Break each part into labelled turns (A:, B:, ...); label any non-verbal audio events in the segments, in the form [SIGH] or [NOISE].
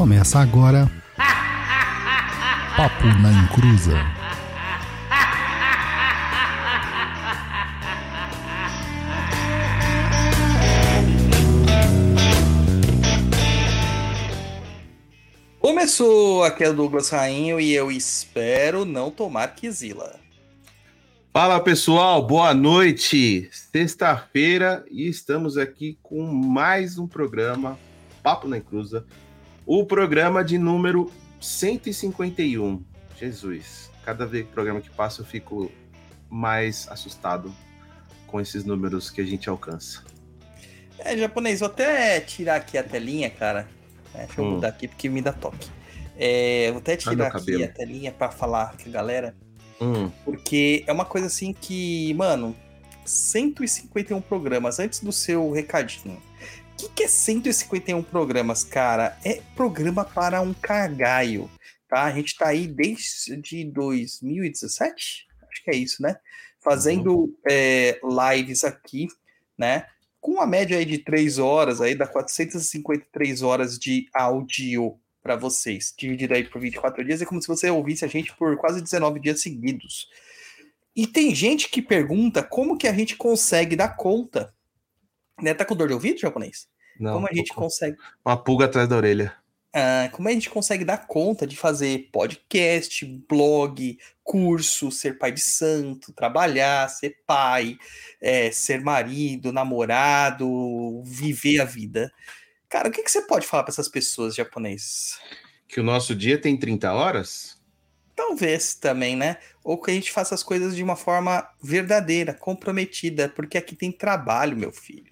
A: Começa agora. Papo na Encruza.
B: Começou, aqui é o Douglas Rainho e eu espero não tomar quizila.
C: Fala pessoal, boa noite. Sexta-feira e estamos aqui com mais um programa Papo na Encruza, o programa de número 151. Jesus, cada vez que programa que passa eu fico mais assustado com esses números que a gente alcança.
B: É, japonês, vou até tirar aqui a telinha, cara. É, deixa eu
C: Hum.
B: mudar aqui porque me dá toque. É, vou até
C: meu
B: tirar aqui
C: cabelo.
B: a telinha pra falar com a galera,
C: Hum,
B: porque é uma coisa assim que, mano, 151 programas antes do seu recadinho. O que, que é 151 programas, cara? É programa para um cargaio, tá? A gente tá aí desde 2017? Acho que é isso, né? Fazendo é, lives aqui, né? Com uma média aí de 3 horas, aí dá 453 horas de áudio para vocês. Dividido aí por 24 dias, é como se você ouvisse a gente por quase 19 dias seguidos. E tem gente que pergunta como que a gente consegue dar conta. Né? Tá com dor de ouvido, japonês?
C: não,
B: como a gente
C: com
B: consegue.
C: uma pulga atrás da orelha.
B: ah, como a gente consegue dar conta de fazer podcast, blog, curso, ser pai de santo, trabalhar, ser pai, é, ser marido, namorado, viver a vida. Cara, o que, que você pode falar para essas pessoas japoneses?
C: Que o nosso dia tem 30 horas?
B: Talvez também, né? Ou que a gente faça as coisas de uma forma verdadeira, comprometida, porque aqui tem trabalho, meu filho.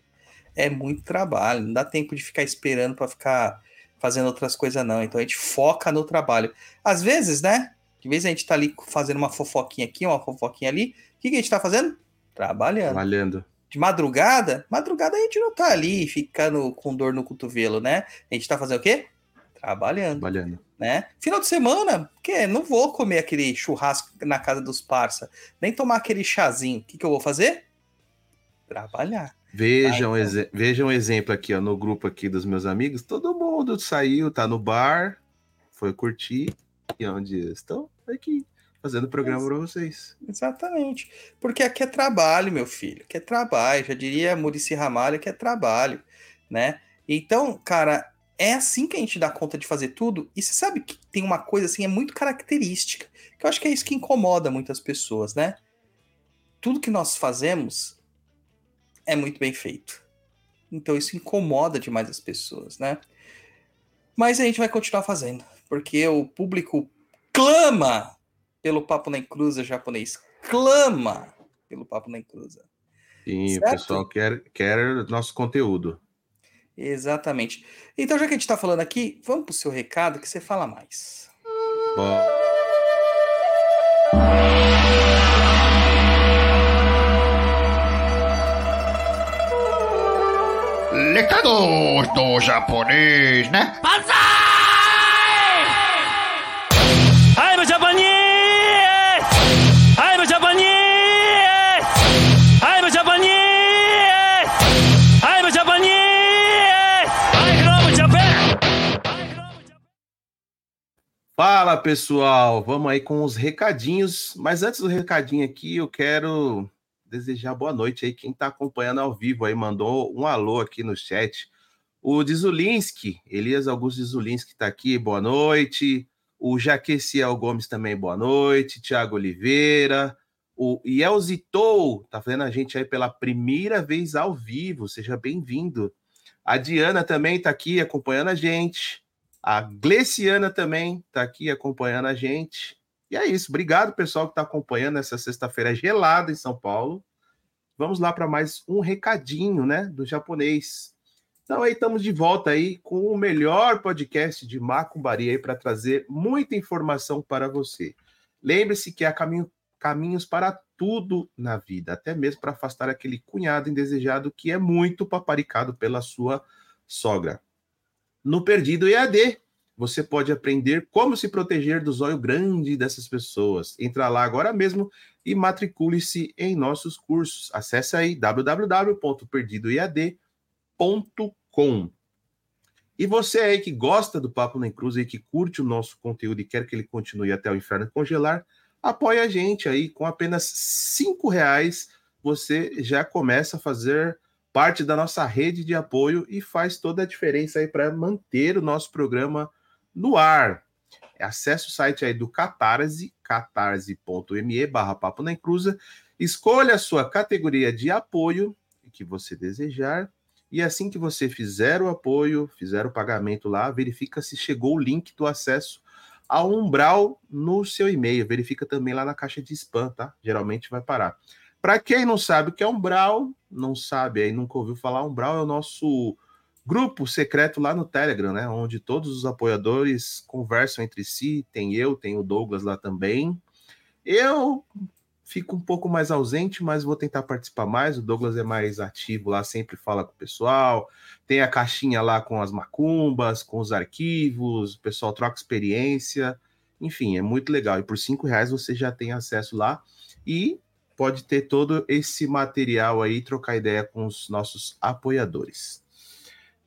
B: É muito trabalho, não dá tempo de ficar esperando para ficar fazendo outras coisas, não. Então a gente foca no trabalho. Às vezes, né? De vez a gente tá ali fazendo uma fofoquinha aqui, uma fofoquinha ali. O que, que a gente tá fazendo? Trabalhando.
C: Malhando.
B: De madrugada, madrugada a gente não tá ali ficando com dor no cotovelo, né? A gente tá fazendo o quê? Trabalhando
C: Malhando.
B: né? Final de semana, que não vou comer aquele churrasco na casa dos parça, nem tomar aquele chazinho. O que, que eu vou fazer? Trabalhar.
C: Vejam,
B: Ai,
C: exe- vejam um exemplo aqui, ó, no grupo aqui dos meus amigos. Todo mundo saiu, tá no bar, foi curtir. E onde estão? Aqui, fazendo programa para vocês.
B: Exatamente. Porque aqui é trabalho, meu filho. Aqui é trabalho. Já diria Murici Ramalho que é trabalho, né? Então, cara, é assim que a gente dá conta de fazer tudo. E você sabe que tem uma coisa assim, é muito característica. Que eu acho que é isso que incomoda muitas pessoas, né? Tudo que nós fazemos é muito bem feito. Então isso incomoda demais as pessoas, né? Mas a gente vai continuar fazendo, porque o público clama pelo Papo na Encruza japonês. Clama pelo Papo na Encruza.
C: Sim,
B: Certo.
C: o pessoal quer, quer nosso conteúdo.
B: Exatamente. Então, já que a gente tá falando aqui, vamos pro seu recado que você fala mais.
C: Bom,
D: Recados do japonês, né?
E: I'm Japanese! I'm Japanese! I'm Japanese! I'm Japanese! I'm from Japan!
C: Fala pessoal, vamos aí com os recadinhos. Mas antes do recadinho aqui, eu quero desejar boa noite aí. Quem está acompanhando ao vivo aí mandou um alô aqui no chat. O Dizulinski, Elias Augusto Dizulinski está aqui, boa noite. O Jaqueciel Gomes também, boa noite. Tiago Oliveira. O Yelzitou tá vendo a gente aí pela primeira vez ao vivo, seja bem-vindo. A Diana também está aqui acompanhando a gente. A Gleciana também está aqui acompanhando a gente. E é isso. Obrigado, pessoal, que está acompanhando essa sexta-feira gelada em São Paulo. Vamos lá para mais um recadinho, né, do japonês. Então aí estamos de volta aí com o melhor podcast de macumbaria aí para trazer muita informação para você. Lembre-se que há caminho, caminhos para tudo na vida, até mesmo para afastar aquele cunhado indesejado que é muito paparicado pela sua sogra. No Perdido EAD, você pode aprender como se proteger do zóio grande dessas pessoas. Entra lá agora mesmo e matricule-se em nossos cursos. Acesse aí www.perdidoead.com. E você aí que gosta do Papo na Cruz e que curte o nosso conteúdo e quer que ele continue até o inferno congelar, apoia a gente aí com apenas cinco reais você já começa a fazer parte da nossa rede de apoio e faz toda a diferença aí para manter o nosso programa no ar. Acesse o site aí do Catarse, catarse.me barra Papo na escolha a sua categoria de apoio que você desejar e assim que você fizer o apoio, fizer o pagamento lá, verifica se chegou o link do acesso ao Umbral no seu e-mail. Verifica também lá na caixa de spam, tá? Geralmente vai parar. Para quem não sabe o que é Umbral, não sabe aí, nunca ouviu falar, Umbral é o nosso grupo secreto lá no Telegram, né? Onde todos os apoiadores conversam entre si. Tem eu, tem o Douglas lá também. Eu fico um pouco mais ausente, mas vou tentar participar mais. O Douglas é mais ativo lá, sempre fala com o pessoal. Tem a caixinha lá com as macumbas, com os arquivos, o pessoal troca experiência. Enfim, é muito legal. E por cinco reais você já tem acesso lá e pode ter todo esse material aí, trocar ideia com os nossos apoiadores.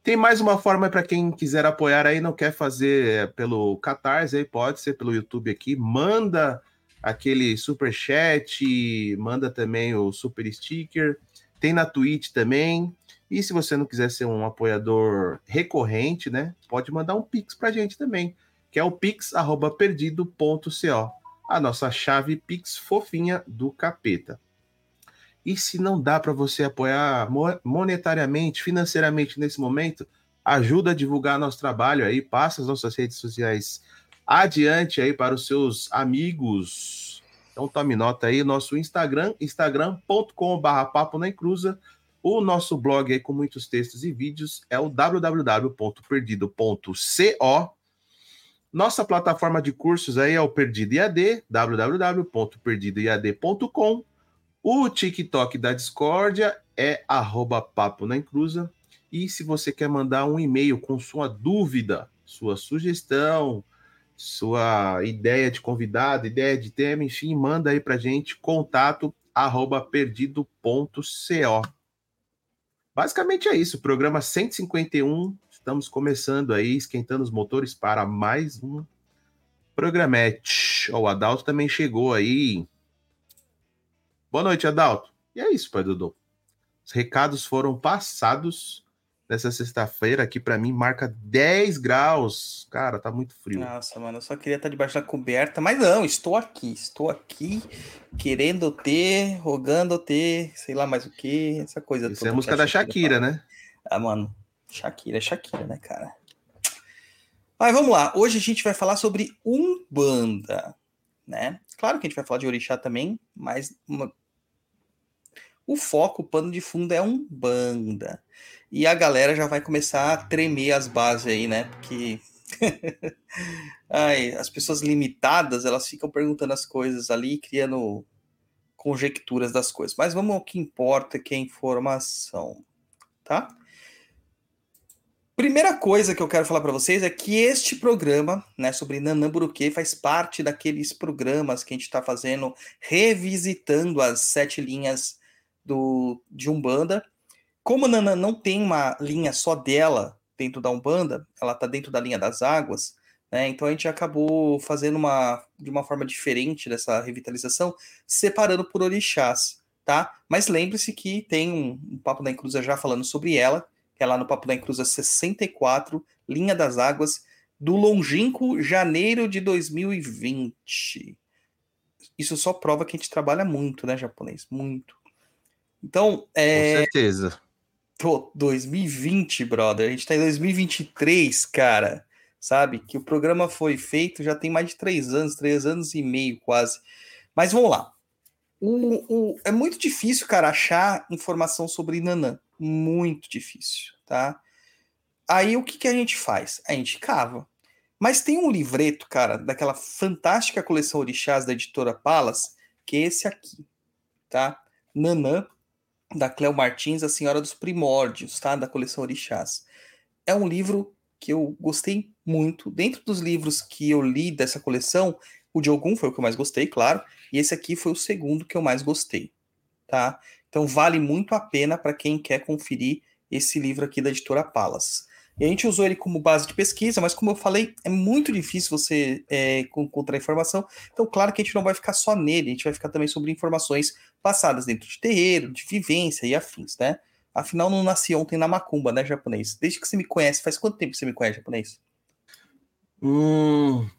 C: Tem mais uma forma para quem quiser apoiar aí, não quer fazer pelo Catarse, aí pode ser pelo YouTube aqui, manda aquele super chat, manda também o super sticker, tem na Twitch também. E se você não quiser ser um apoiador recorrente, né, pode mandar um pix pra gente também, que é o pix@perdido.co, a nossa chave pix fofinha do capeta. E se não dá para você apoiar monetariamente, financeiramente nesse momento, ajuda a divulgar nosso trabalho aí, passa as nossas redes sociais adiante aí para os seus amigos. Então tome nota aí, nosso Instagram, instagram.com.br papo na encruza. O nosso blog aí com muitos textos e vídeos é o www.perdido.co. Nossa plataforma de cursos aí é o Perdido IAD, www.perdidoiad.com. O TikTok da Discordia é arroba papo na encruza. E se você quer mandar um e-mail com sua dúvida, sua sugestão, sua ideia de convidado, ideia de tema, enfim, manda aí pra gente contato arroba perdido.co. Basicamente é isso, programa 151, estamos começando aí, esquentando os motores para mais um programete. O Adalto também chegou aí. Boa noite, Adalto. E é isso, pai Dudu. Os recados foram passados nessa sexta-feira, aqui para mim marca 10 graus. Cara, tá muito frio.
B: Nossa, mano, eu só queria estar debaixo da coberta, mas não, estou aqui, estou aqui querendo ter, rogando ter, sei lá mais o que, essa coisa
C: Isso é a música da Shakira, fala. né?
B: Ah, mano, Shakira, é Shakira, né, cara? Mas vamos lá, hoje a gente vai falar sobre Umbanda, né? Claro que a gente vai falar de Orixá também, mas uma... o foco, o pano de fundo é Umbanda. E a galera já vai começar a tremer as bases aí, né? Porque [LAUGHS] Ai, as pessoas limitadas, elas ficam perguntando as coisas ali, criando conjecturas das coisas. Mas vamos ao que importa, que é informação, tá? Primeira coisa que eu quero falar para vocês é que este programa, né, sobre Nanamburuque, faz parte daqueles programas que a gente está fazendo, revisitando as sete linhas do, de Umbanda, como a Nana não tem uma linha só dela dentro da Umbanda, ela está dentro da linha das águas, né? Então a gente acabou fazendo uma de uma forma diferente dessa revitalização, separando por orixás, tá? Mas lembre-se que tem um, um Papo da Encruza já falando sobre ela, que é lá no Papo da Encruza 64, Linha das Águas, do longínquo janeiro de 2020. Isso só prova que a gente trabalha muito, né, japonês? Muito. Então, é...
C: Com certeza.
B: Pô, 2020, brother. A gente tá em 2023, cara. Sabe? Que o programa foi feito já tem mais de três anos, três anos e meio quase. Mas vamos lá. O, o, é muito difícil, cara, achar informação sobre Nanã. Muito difícil, tá? Aí o que, que a gente faz? A gente cava. Mas tem um livreto, cara, daquela fantástica coleção Orixás da editora Palas, que é esse aqui, tá? Nanã, da Cleo Martins, A Senhora dos Primórdios, tá? Da coleção Orixás. É um livro que eu gostei muito. Dentro dos livros que eu li dessa coleção, o de algum foi o que eu mais gostei, claro, e esse aqui foi o segundo que eu mais gostei, tá? Então vale muito a pena para quem quer conferir esse livro aqui da editora Palas. E a gente usou ele como base de pesquisa, mas como eu falei, é muito difícil você é, con- encontrar informação. Então, claro que a gente não vai ficar só nele, a gente vai ficar também sobre informações passadas dentro de terreiro, de vivência e afins, né? Afinal, não nasci ontem na macumba, né, japonês? Desde que você me conhece, faz quanto tempo você me conhece, japonês?
C: Hum,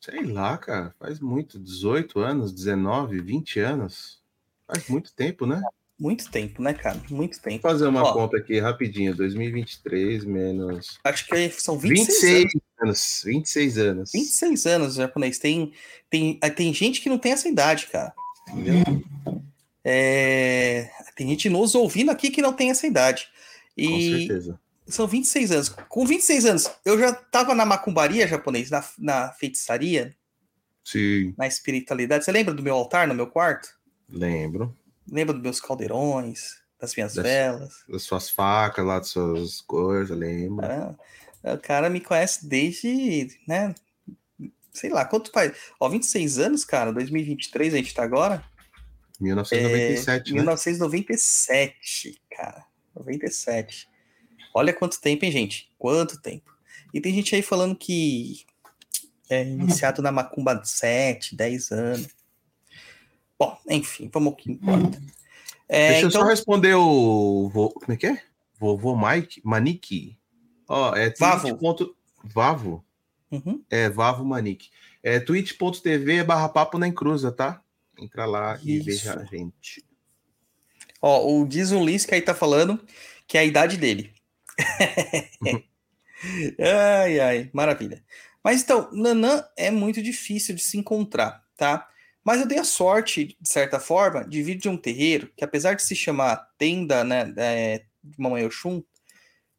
C: sei lá, cara. Faz muito. 18 anos, 19, 20 anos. Faz muito tempo, né?
B: Muito tempo, né, cara? Muito
C: Vou
B: tempo.
C: fazer uma
B: Ó.
C: conta aqui rapidinho. 2023 menos.
B: Acho que são 26,
C: 26
B: anos.
C: anos. 26 anos.
B: 26 anos, japonês. Tem, tem, ah, tem gente que não tem essa idade, cara. Entendeu? É, tem gente nos ouvindo aqui que não tem essa idade.
C: Com
B: E
C: certeza.
B: são 26 anos. Com 26 anos, eu já tava na macumbaria japonês, na, na feitiçaria,
C: Sim,
B: na espiritualidade. Você lembra do meu altar no meu quarto?
C: lembro.
B: Lembra dos meus caldeirões, das minhas
C: Das-
B: velas?
C: Das suas facas lá, das suas coisas, lembro.
B: Ah, o cara me conhece desde, né? Sei lá, quanto faz? Ó, 26 anos, cara, 2023 a gente tá agora.
C: 1997,
B: É,
C: né?
B: 1997, cara. 97. Olha quanto tempo, hein, gente? Quanto tempo. E tem gente aí falando que é iniciado na Macumba 7, 10 anos. Bom, enfim, vamos ao que importa. É,
C: Deixa eu
B: então,
C: só responder o. Como é que é? Vovô Mike? Manique. Ó, é
B: Vavo.
C: ponto- Vavo?
B: uhum,
C: É, Vavo Manique. É twitch.tv barra papo na encruza, tá? Entra lá e
B: Isso.
C: veja a gente.
B: Ó, o diz o Liz que aí tá falando que é a idade dele. [LAUGHS] ai, ai, maravilha. Mas então, Nanã é muito difícil de se encontrar, tá? Mas eu dei a sorte, de certa forma, de vir de um terreiro que, apesar de se chamar tenda, né, é, de Mamãe Oxum,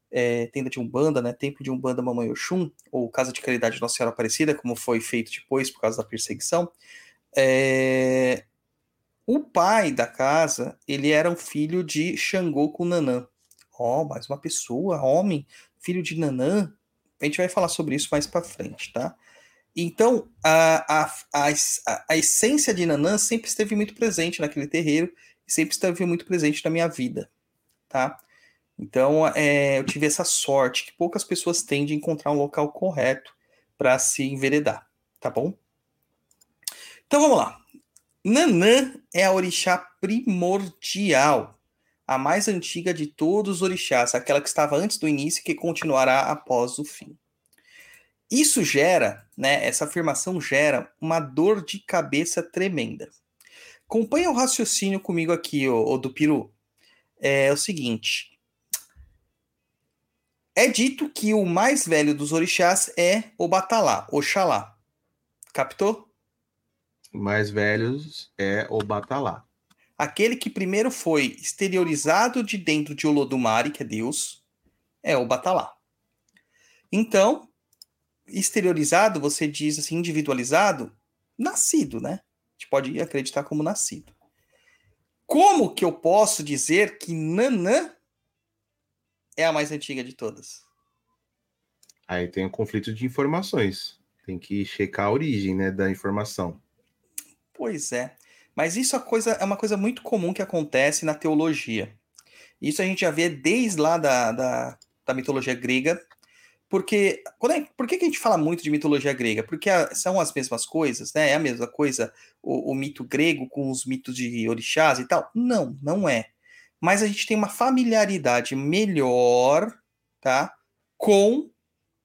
B: é, tenda de Umbanda, né, templo de Umbanda Mamãe Oxum, ou Casa de Caridade de Nossa Senhora Aparecida, como foi feito depois por causa da perseguição, é, o pai da casa, ele era um filho de Xangô com Nanã. Ó, mais uma pessoa, homem, filho de Nanã. A gente vai falar sobre isso mais para frente, tá? Então, a, a, a, a- essência de Nanã sempre esteve muito presente naquele terreiro sempre esteve muito presente na minha vida, tá? Então, é, eu tive essa sorte que poucas pessoas têm de encontrar um local correto para se enveredar, tá bom? Então, vamos lá. Nanã é a orixá primordial, a mais antiga de todos os orixás, aquela que estava antes do início e que continuará após o fim. Isso gera, né, essa afirmação gera uma dor de cabeça tremenda. Acompanha o raciocínio comigo aqui, ô, ô do Peru. É o seguinte. É dito que o mais velho dos orixás é o Batalá, Oxalá. Captou?
C: Mais velhos é o Batalá.
B: Aquele que primeiro foi exteriorizado de dentro de Olodumare, que é Deus, é o Batalá. Então, exteriorizado, você diz assim, individualizado, nascido, né? A gente pode acreditar como nascido. Como que eu posso dizer que Nanã é a mais antiga de todas?
C: Aí tem um conflito de informações. Tem que checar a origem, né, da informação.
B: Pois é. Mas isso é, coisa, é uma coisa muito comum que acontece na teologia. Isso a gente já vê desde lá da, da, da mitologia grega. Porque. Quando é, por que, que a gente fala muito de mitologia grega? Porque a- são as mesmas coisas, né? É a mesma coisa o, o mito grego com os mitos de orixás e tal? Não, não é. Mas a gente tem uma familiaridade melhor, tá? Com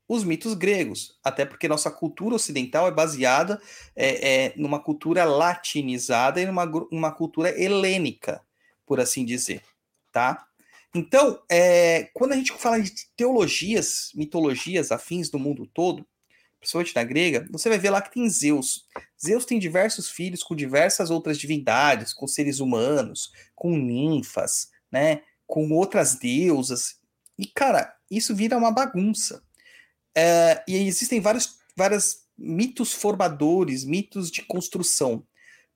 B: os mitos gregos. Até porque nossa cultura ocidental é baseada é, é, numa cultura latinizada e numa uma cultura helênica, por assim dizer, tá? Então, é, quando a gente fala de teologias, mitologias afins do mundo todo, principalmente na grega, você vai ver lá que tem Zeus. Zeus tem diversos filhos com diversas outras divindades, com seres humanos, com ninfas, né? Com outras deusas. E, cara, isso vira uma bagunça. É, e existem vários, vários mitos formadores, mitos de construção.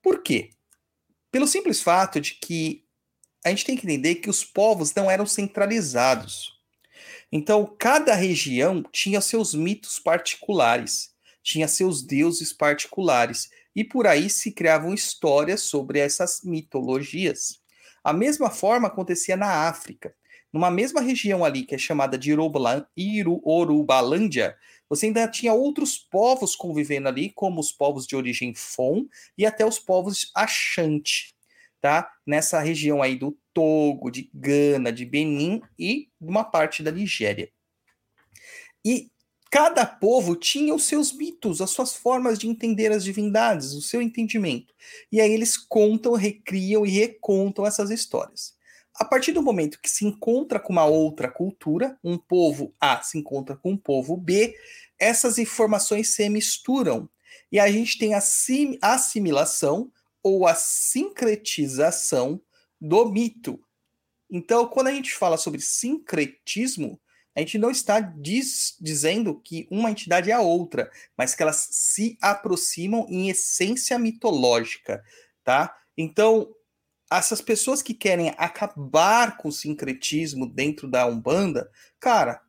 B: Por quê? Pelo simples fato de que a gente tem que entender que os povos não eram centralizados. Então, cada região tinha seus mitos particulares, tinha seus deuses particulares, e por aí se criavam histórias sobre essas mitologias. A mesma forma acontecia na África. numa mesma região ali que é chamada de Irobolan- Iru- Orubalândia, você ainda tinha outros povos convivendo ali, como os povos de origem Fon e até os povos Achante, tá? Nessa região aí do Togo, de Gana, de Benin e uma parte da Nigéria. E cada povo tinha os seus mitos, as suas formas de entender as divindades, o seu entendimento. E aí eles contam, recriam e recontam essas histórias. A partir do momento que se encontra com uma outra cultura, um povo A se encontra com um povo B, essas informações se misturam. E a gente tem a sim- assimilação ou a sincretização do mito. Então, quando a gente fala sobre sincretismo, a gente não está diz- dizendo que uma entidade é a outra, mas que elas se aproximam em essência mitológica, tá? Então, essas pessoas que querem acabar com o sincretismo dentro da Umbanda, cara,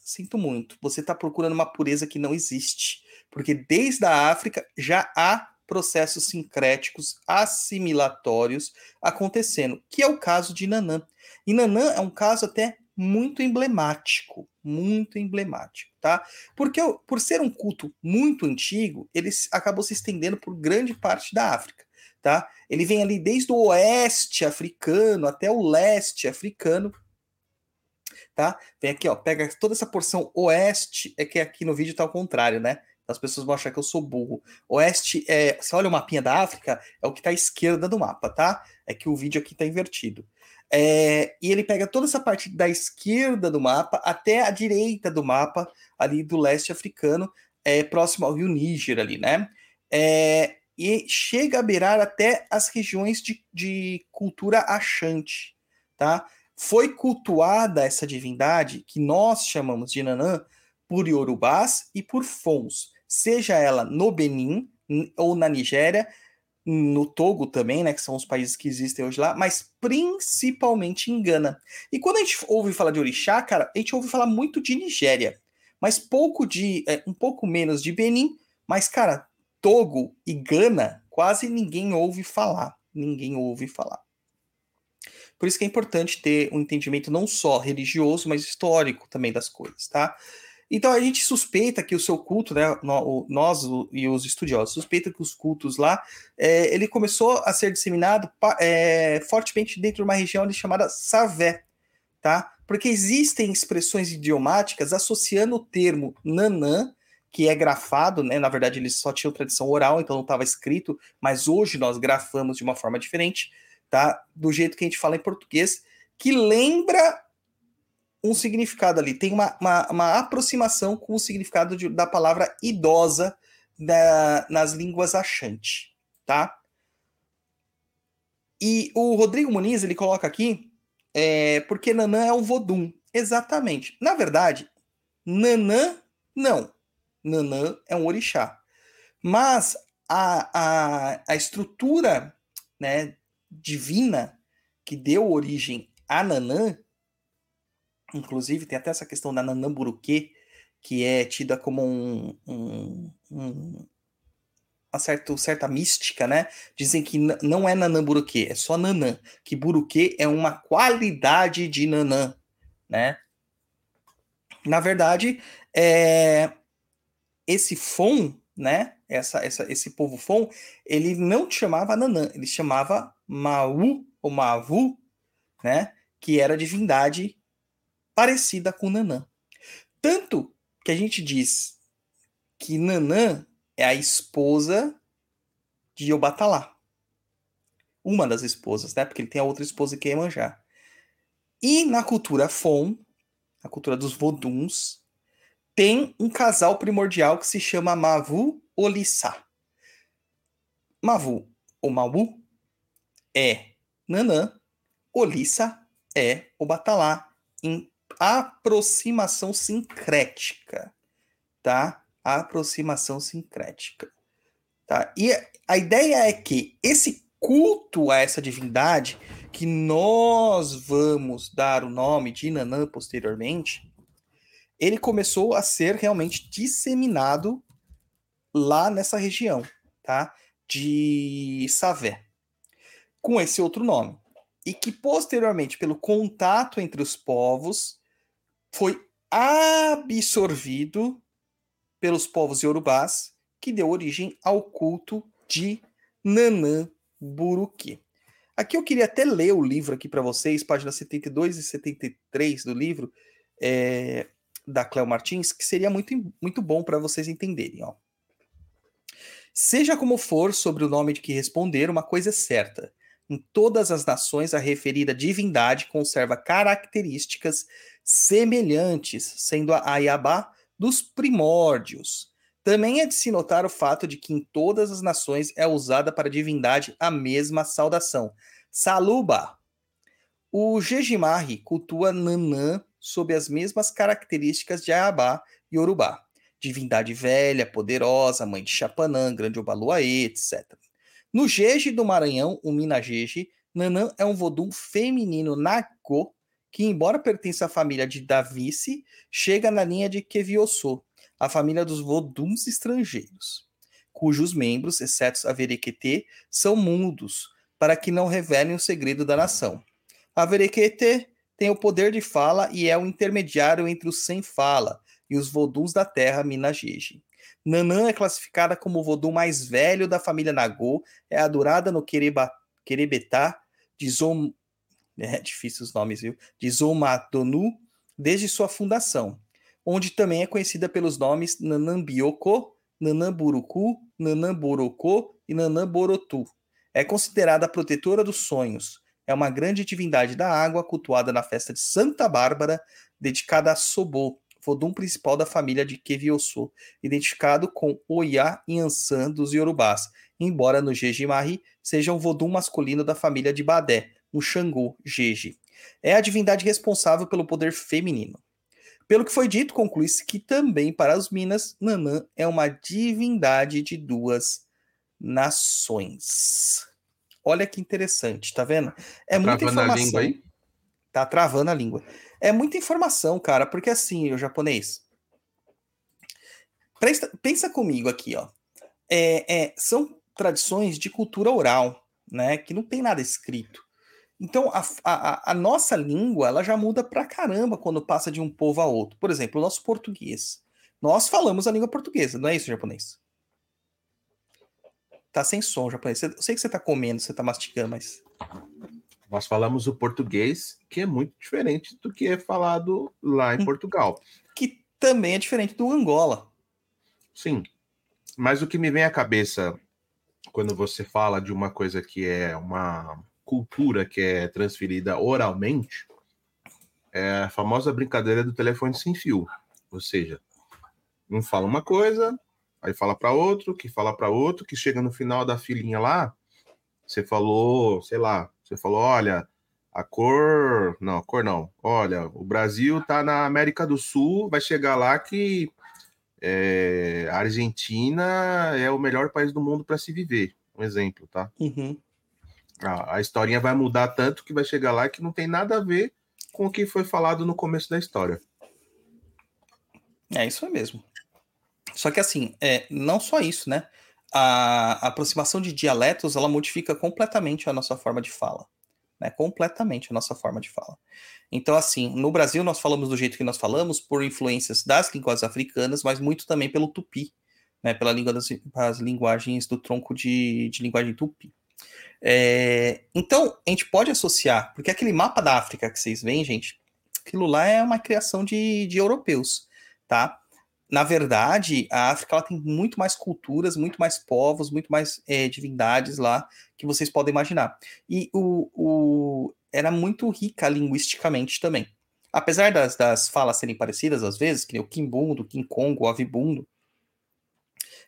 B: sinto muito, você está procurando uma pureza que não existe, porque desde a África já há processos sincréticos assimilatórios acontecendo, que é o caso de Nanã. E Nanã é um caso até muito emblemático, muito emblemático, tá? Porque por ser um culto muito antigo, ele acabou se estendendo por grande parte da África, tá? Ele vem ali desde o oeste africano até o leste africano, tá? Vem aqui, ó, pega toda essa porção oeste, é que aqui no vídeo tá ao contrário, né? As pessoas vão achar que eu sou burro. Oeste é, você olha o mapinha da África, é o que tá à esquerda do mapa, tá? É que o vídeo aqui tá invertido. É, e ele pega toda essa parte da esquerda do mapa até a direita do mapa, ali do leste africano, é, próximo ao rio Níger ali, né? É, e chega a beirar até as regiões de, de cultura achante, tá? Foi cultuada essa divindade, que nós chamamos de Nanã, por Yorubás e por Fons, seja ela no Benin ou na Nigéria, no Togo também, né, que são os países que existem hoje lá, mas principalmente em Gana. E quando a gente ouve falar de orixá, cara, a gente ouve falar muito de Nigéria, mas pouco de, é, um pouco menos de Benin, mas cara, Togo e Gana, quase ninguém ouve falar, ninguém ouve falar. Por isso que é importante ter um entendimento não só religioso, mas histórico também das coisas, tá? Então a gente suspeita que o seu culto, né, nós e os estudiosos suspeita que os cultos lá, é, ele começou a ser disseminado é, fortemente dentro de uma região chamada Savé, tá? Porque existem expressões idiomáticas associando o termo nanã, que é grafado, né? Na verdade eles só tinham tradição oral, então não estava escrito, mas hoje nós grafamos de uma forma diferente, tá? Do jeito que a gente fala em português, que lembra um significado ali, tem uma, uma, uma aproximação com o significado de- da palavra idosa na- nas línguas achante, tá? E o Rodrigo Muniz, ele coloca aqui, é, porque Nanã é um vodum. Exatamente. Na verdade, Nanã, não. Nanã é um orixá. Mas a, a, a estrutura né, divina que deu origem a Nanã, inclusive tem até essa questão da Nanamburuque, que é tida como um, um, um- uma certa, certa mística, né? Dizem que não é Nanamburuque, é só Nanã, que Buruque é uma qualidade de Nanã, né? Na verdade, é, esse Fon, né? Essa, essa, esse povo Fon, ele não chamava Nanã, ele chamava Mau ou Mavu, né? Que era divindade parecida com Nanã. Tanto que a gente diz que Nanã é a esposa de Obatalá. Uma das esposas, né? Porque ele tem a outra esposa que é Iemanjá. E na cultura Fon, a cultura dos Voduns, tem um casal primordial que se chama Mavu Olissá. Mavu ou Mabu é Nanã, Olissa é Obatalá, em aproximação sincrética, tá? Aproximação sincrética, tá? E a ideia é que esse culto a essa divindade, que nós vamos dar o nome de Nanã posteriormente, ele começou a ser realmente disseminado lá nessa região, tá? De Savé, com esse outro nome. e que posteriormente, pelo contato entre os povos, foi absorvido pelos povos iorubás, que deu origem ao culto de Nanã Buruki. Aqui eu queria até ler o livro aqui para vocês, páginas 72 e 73 do livro é, da Cléo Martins, que seria muito, muito bom para vocês entenderem. Ó. Seja como for sobre o nome de que responder, uma coisa é certa. Em todas as nações, a referida divindade conserva características semelhantes, sendo a Ayabá dos primórdios. Também é de se notar o fato de que em todas as nações é usada para divindade a mesma saudação. Saluba! O Jejimari cultua Nanã sob as mesmas características de Ayabá e Urubá. Divindade velha, poderosa, mãe de Chapanã, grande Obaluaê, etc. No Jeje do Maranhão, o Minajeje, Nanã é um vodum feminino Nagô, que, embora pertença à família de Davice, chega na linha de Kevioso, a família dos voduns estrangeiros, cujos membros, exceto a Verequetê, são mudos, para que não revelem o segredo da nação. A Verequetê tem o poder de fala e é o intermediário entre os sem fala e os voduns da terra Minajeje. Nanã é classificada como o vodum mais velho da família Nagô, é adorada no Querebetá de Zom... [LAUGHS] É difícil os nomes, viu? De Zomadonu desde sua fundação, onde também é conhecida pelos nomes Nanambioko, Nanamburuku, Nanamborocô e Nanamborotu. É considerada a protetora dos sonhos. É uma grande divindade da água, cultuada na festa de Santa Bárbara, dedicada a Sobô, vodum principal da família de Kevioso, identificado com Oya e Ansan dos Yorubás, embora no Jejimari seja um vodum masculino da família de Badé, um Xangô, Jeje. É a divindade responsável pelo poder feminino. Pelo que foi dito, conclui-se que também para os Minas, Nanã é uma divindade de duas nações. Olha que interessante, tá vendo? É muita
C: Travando a
B: informação.
C: língua aí.
B: Tá travando a língua. É muita informação, cara, porque assim, o japonês. Presta- pensa comigo aqui, ó. É, é, são tradições de cultura oral, né? Que não tem nada escrito. Então, a, a, a nossa língua, ela já muda pra caramba quando passa de um povo a outro. Por exemplo, o nosso português. Nós falamos a língua portuguesa, não é isso, japonês? Tá sem som, japonês. Eu sei que você tá comendo, você tá mastigando, mas.
C: Nós falamos o português, que é muito diferente do que é falado lá em
B: Hum.
C: Portugal.
B: Que também é diferente do Angola.
C: Sim. Mas o que me vem à cabeça quando você fala de uma coisa que é uma cultura que é transferida oralmente é a famosa brincadeira do telefone sem fio. Ou seja, um fala uma coisa, aí fala para outro, que fala para outro, que chega no final da filinha lá, você falou, sei lá, você falou, olha, a cor, não, a cor não. Olha, o Brasil tá na América do Sul, vai chegar lá que é, a Argentina é o melhor país do mundo para se viver. Um exemplo, tá?
B: Uhum.
C: A, a historinha vai mudar tanto que vai chegar lá que não tem nada a ver com o que foi falado no começo da história.
B: É isso mesmo. Só que assim, é, não só isso, né? A, aproximação de dialetos ela modifica completamente a nossa forma de fala. Né? Completamente a nossa forma de fala. Então, assim, no Brasil nós falamos do jeito que nós falamos por influências das línguas africanas, mas muito também pelo tupi, né? Pela língua das, das linguagens do tronco de, de linguagem tupi. É, então, a gente pode associar, porque aquele mapa da África que vocês veem, gente, aquilo lá é uma criação de, de europeus, tá? Na verdade, a África ela tem muito mais culturas, muito mais povos, muito mais é, divindades lá que vocês podem imaginar. E o, o- era muito rica linguisticamente também. Apesar das, das falas serem parecidas às vezes, que nem o Kimbundo, o King Kong, o Avibundo,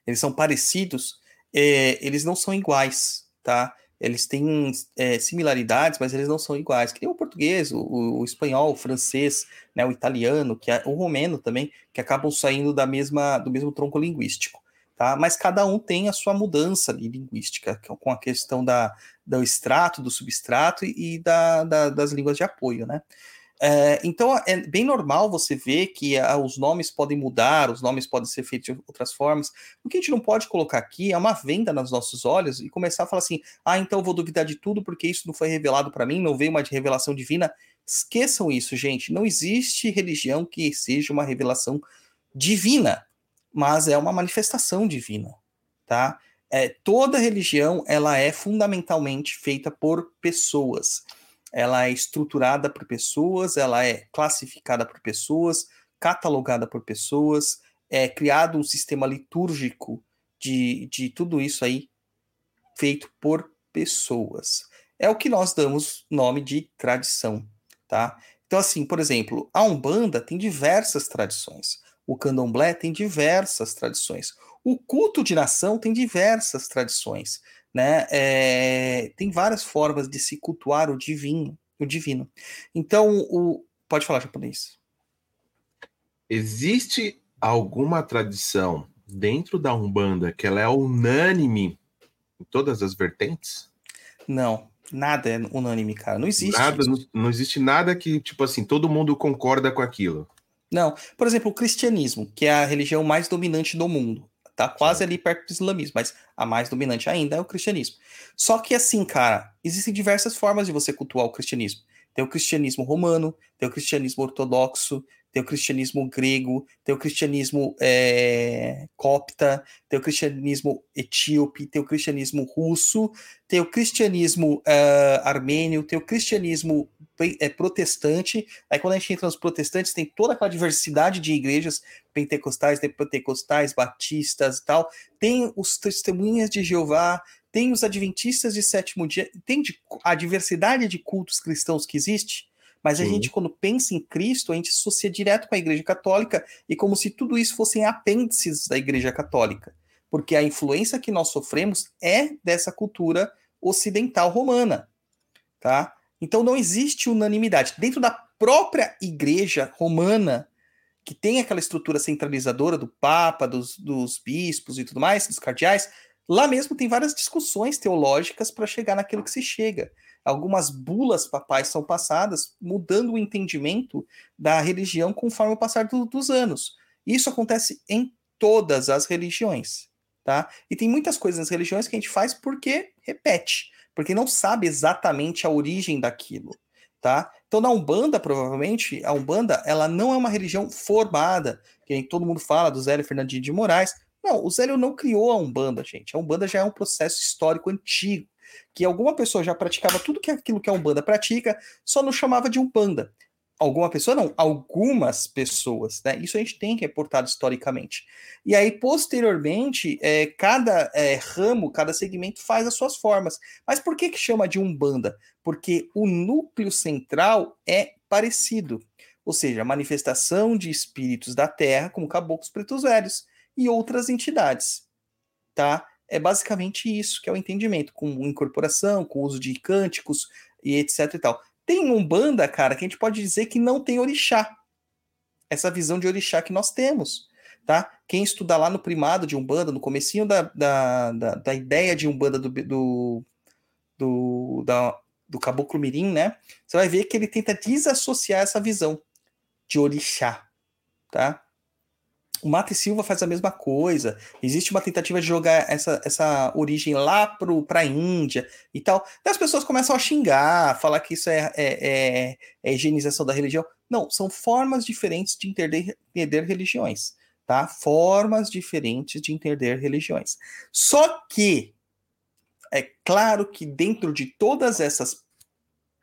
B: eles são parecidos, é, eles não são iguais, tá? Eles têm é, similaridades, mas eles não são iguais. Que nem o português, o, o- espanhol, o francês, né, o italiano, que é, o romeno também, que acabam saindo da mesma, do mesmo tronco linguístico. Tá? Mas cada um tem a sua mudança linguística, com a questão da, do extrato, do substrato e, e da, da- das línguas de apoio. Né? É, então é bem normal você ver que ah, os nomes podem mudar, os nomes podem ser feitos de outras formas. O que a gente não pode colocar aqui é uma venda nos nossos olhos e começar a falar assim: ah, então vou duvidar de tudo porque isso não foi revelado para mim, não veio uma revelação divina. Esqueçam isso, gente. Não existe religião que seja uma revelação divina, mas é uma manifestação divina, tá? É, toda religião ela é fundamentalmente feita por pessoas ela é estruturada por pessoas, ela é classificada por pessoas, catalogada por pessoas, é criado um sistema litúrgico de, de tudo isso aí feito por pessoas. É o que nós damos nome de tradição, tá? Então, assim, por exemplo, a Umbanda tem diversas tradições. O Candomblé tem diversas tradições. O culto de nação tem diversas tradições né? É, tem várias formas de se cultuar o divino, o divino. Então, o pode falar japonês.
C: Existe alguma tradição dentro da Umbanda que ela é unânime em todas as vertentes?
B: Não, nada é unânime, cara. Não existe.
C: Nada, não, não existe nada que, tipo assim, todo mundo concorda com aquilo.
B: Não. Por exemplo, o cristianismo, que é a religião mais dominante do mundo tá quase ali perto do islamismo, mas a mais dominante ainda é o cristianismo. Só que assim, cara, existem diversas formas de você cultuar o cristianismo. Tem o cristianismo romano, tem o cristianismo ortodoxo, tem o cristianismo grego, tem o cristianismo é, copta, tem o cristianismo etíope, tem o cristianismo russo, tem o cristianismo uh, armênio, tem o cristianismo é, protestante. Aí quando a gente entra nos protestantes, tem toda aquela diversidade de igrejas pentecostais, pentecostais, batistas e tal. Tem os testemunhas de Jeová, tem os adventistas de sétimo dia, tem a diversidade de cultos cristãos que existe. Mas Sim. a gente, quando pensa em Cristo, a gente associa direto com a Igreja Católica e como se tudo isso fossem apêndices da Igreja Católica. Porque a influência que nós sofremos é dessa cultura ocidental romana, tá? Então não existe unanimidade. Dentro da própria Igreja Romana, que tem aquela estrutura centralizadora do Papa, dos, dos bispos e tudo mais, dos cardeais, lá mesmo tem várias discussões teológicas para chegar naquilo que se chega algumas bulas papais são passadas, mudando o entendimento da religião conforme o passar do, dos anos. Isso acontece em todas as religiões, tá? E tem muitas coisas nas religiões que a gente faz porque repete, porque não sabe exatamente a origem daquilo, tá? Então na Umbanda, provavelmente, a Umbanda, ela não é uma religião formada, que todo mundo fala do Zélio Fernandinho de Moraes. Não, o Zélio não criou a Umbanda, gente. A Umbanda já é um processo histórico antigo que alguma pessoa já praticava tudo que aquilo que a Umbanda pratica, só não chamava de Umbanda. Alguma pessoa não, algumas pessoas, né? Isso a gente tem reportado historicamente. E aí, posteriormente, é, cada é, ramo, cada segmento faz as suas formas. Mas por que, que chama de Umbanda? Porque o núcleo central é parecido. Ou seja, a manifestação de espíritos da terra, como caboclos pretos velhos e outras entidades. Tá? É basicamente isso que é o entendimento, com incorporação, com uso de cânticos e etc e tal. Tem um banda, cara, que a gente pode dizer que não tem orixá. Essa visão de orixá que nós temos, tá? Quem estudar lá no primado de Umbanda, no comecinho da, da, da, da ideia de Umbanda do, do, do, da, do Caboclo Mirim, né? Você vai ver que ele tenta desassociar essa visão de orixá, tá? O Mata e Silva faz a mesma coisa. Existe uma tentativa de jogar essa, essa origem lá para a Índia e tal. E as pessoas começam a xingar, falar que isso é, é, é, é higienização da religião. Não, são formas diferentes de entender, entender religiões. Tá? Formas diferentes de entender religiões. Só que é claro que dentro de todas essas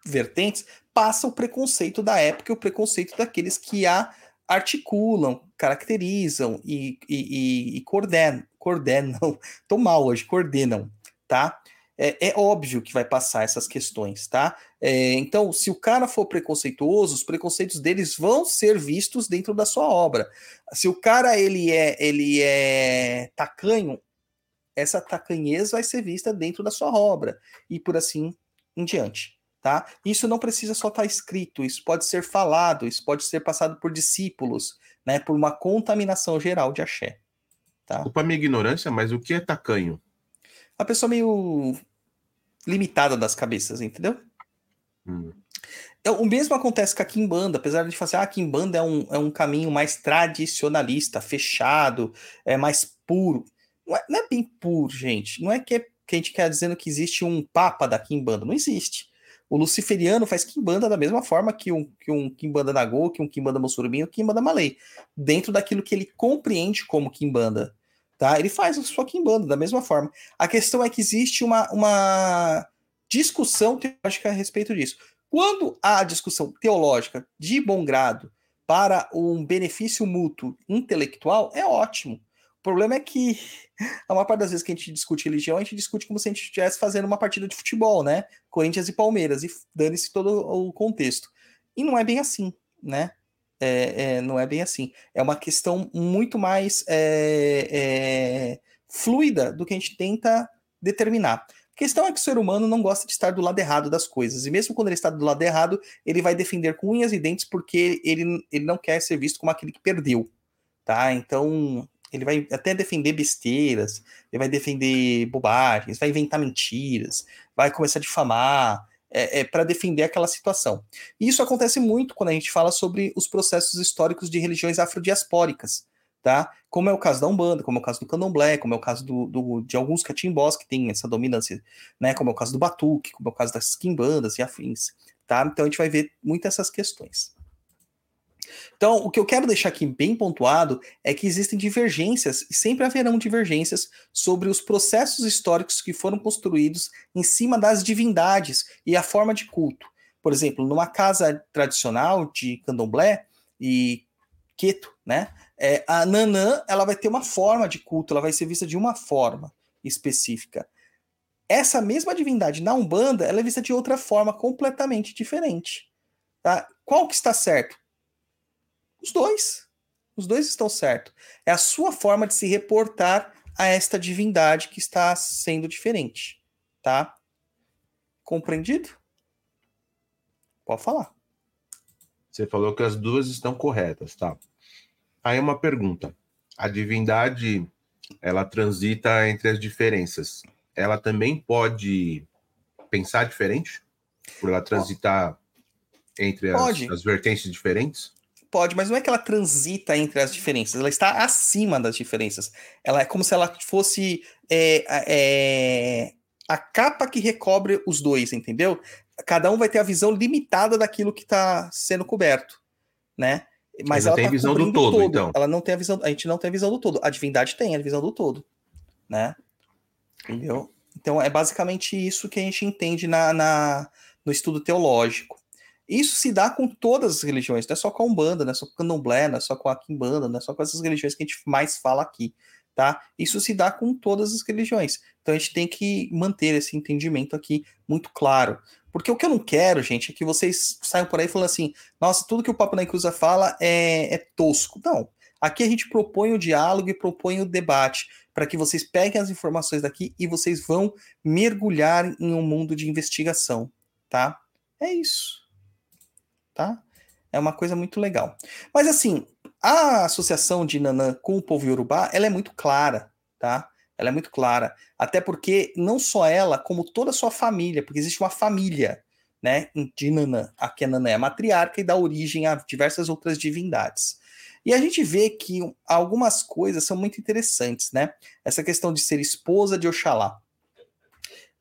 B: vertentes passa o preconceito da época e o preconceito daqueles que a articulam, caracterizam e, e, e coordenam, coordenam, [LAUGHS] tô mal hoje, coordenam, tá? É, é, óbvio que vai passar essas questões, tá? É, então, se o cara for preconceituoso, os preconceitos deles vão ser vistos dentro da sua obra. Se o cara ele é ele é tacanho, essa tacanhez vai ser vista dentro da sua obra e por assim em diante tá? Isso não precisa só estar tá escrito, isso pode ser falado, isso pode ser passado por discípulos, né? Por uma contaminação geral de axé. Tá?
C: Desculpa a minha ignorância, mas o que é tacanho?
B: A pessoa meio limitada das cabeças, entendeu?
C: Hum.
B: É, o mesmo acontece com a Kimbanda, apesar de falar assim, ah, a Kimbanda é um, é um caminho mais tradicionalista, fechado, é mais puro. Não é, não é bem puro, gente. Não é que, é que a gente quer dizendo que existe um papa da Kimbanda. Não existe. O luciferiano faz Kimbanda da mesma forma que um, que um Kimbanda Nagô, que um Kimbanda Mossurubim, ou Kimbanda Malay. Dentro daquilo que ele compreende como Kimbanda. Tá? Ele faz a sua Kimbanda da mesma forma. A questão é que existe uma, uma discussão teológica a respeito disso. Quando há discussão teológica de bom grado para um benefício mútuo intelectual, é ótimo. O problema é que [LAUGHS] a maior parte das vezes que a gente discute religião, a gente discute como se a gente estivesse fazendo uma partida de futebol, né? Corinthians e Palmeiras, e dane-se todo o contexto. E não é bem assim, né? É, é, não é bem assim. É uma questão muito mais é, é fluida do que a gente tenta determinar. A questão é que o ser humano não gosta de estar do lado errado das coisas. E mesmo quando ele está do lado errado, ele vai defender com unhas e dentes porque ele, ele não quer ser visto como aquele que perdeu. Tá? Então, ele vai até defender besteiras, ele vai defender bobagens, vai inventar mentiras, vai começar a difamar, é, é para defender aquela situação. E isso acontece muito quando a gente fala sobre os processos históricos de religiões afrodiaspóricas, tá? Como é o caso da Umbanda, como é o caso do Candomblé, como é o caso do, do de alguns catimbós que têm essa dominância, né? Como é o caso do Batuque, como é o caso das quimbandas e afins, tá? Então a gente vai ver muitas essas questões. Então, o que eu quero deixar aqui bem pontuado é que existem divergências, e sempre haverão divergências, sobre os processos históricos que foram construídos em cima das divindades e a forma de culto. Por exemplo, numa casa tradicional de candomblé e queto, né? É, a Nanã ela vai ter uma forma de culto, ela vai ser vista de uma forma específica. Essa mesma divindade na Umbanda ela é vista de outra forma completamente diferente. Tá? Qual que está certo? Os dois. Os dois estão certos. É a sua forma de se reportar a esta divindade que está sendo diferente. Tá? Compreendido? Pode falar.
C: Você falou que as duas estão corretas, tá? Aí uma pergunta. A divindade, ela transita entre as diferenças. Ela também pode pensar diferente? Por ela transitar entre as, as vertentes diferentes?
B: Pode, mas não é que ela transita entre as diferenças, ela está acima das diferenças. Ela é como se ela fosse é, é, a capa que recobre os dois, entendeu? Cada um vai ter a visão limitada daquilo que está sendo coberto, né? Mas ela,
C: ela tem
B: tá
C: visão do todo, todo, então.
B: Ela não tem a visão, a gente não tem a visão do todo. A divindade tem a visão do todo, né? Entendeu? Então é basicamente isso que a gente entende na, na no estudo teológico. Isso se dá com todas as religiões, não é só com a Umbanda, não é só com o Candomblé, não é só com a Kimbanda, não é só com essas religiões que a gente mais fala aqui, tá? Isso se dá com todas as religiões. Então a gente tem que manter esse entendimento aqui muito claro. Porque o que eu não quero, gente, é que vocês saiam por aí falando assim, nossa, tudo que o Papo na Cruza fala é, é tosco. Não. Aqui a gente propõe o diálogo e propõe o debate para que vocês peguem as informações daqui e vocês vão mergulhar em um mundo de investigação, tá? É isso tá? É uma coisa muito legal. Mas assim, a associação de Nanã com o povo Yorubá, ela é muito clara, tá? Ela é muito clara. Até porque não só ela, como toda a sua família, porque existe uma família, né, de Nanã. A Nanã é a matriarca e dá origem a diversas outras divindades. E a gente vê que algumas coisas são muito interessantes, né? Essa questão de ser esposa de Oxalá.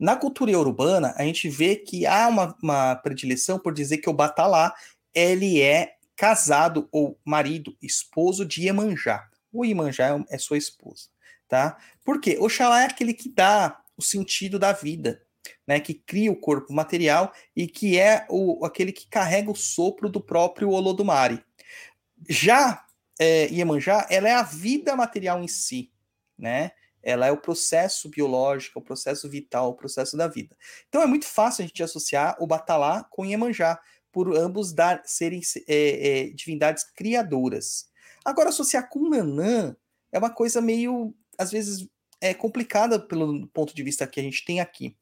B: Na cultura urbana, a gente vê que há uma, uma predileção por dizer que o Batalá ele é casado ou marido, esposo de Iemanjá. O Iemanjá é, é sua esposa, tá? Por quê? Oxalá é aquele que dá o sentido da vida, né? Que cria o corpo material e que é o, aquele que carrega o sopro do próprio Olodumare. Já é, Iemanjá, ela é a vida material em si, né? Ela é o processo biológico, o processo vital, o processo da vida. Então é muito fácil a gente associar o Batalá com Iemanjá, por ambos dar, serem é, é, divindades criadoras. Agora, associar com Nanã é uma coisa meio, às vezes, é complicada pelo ponto de vista que a gente tem aqui.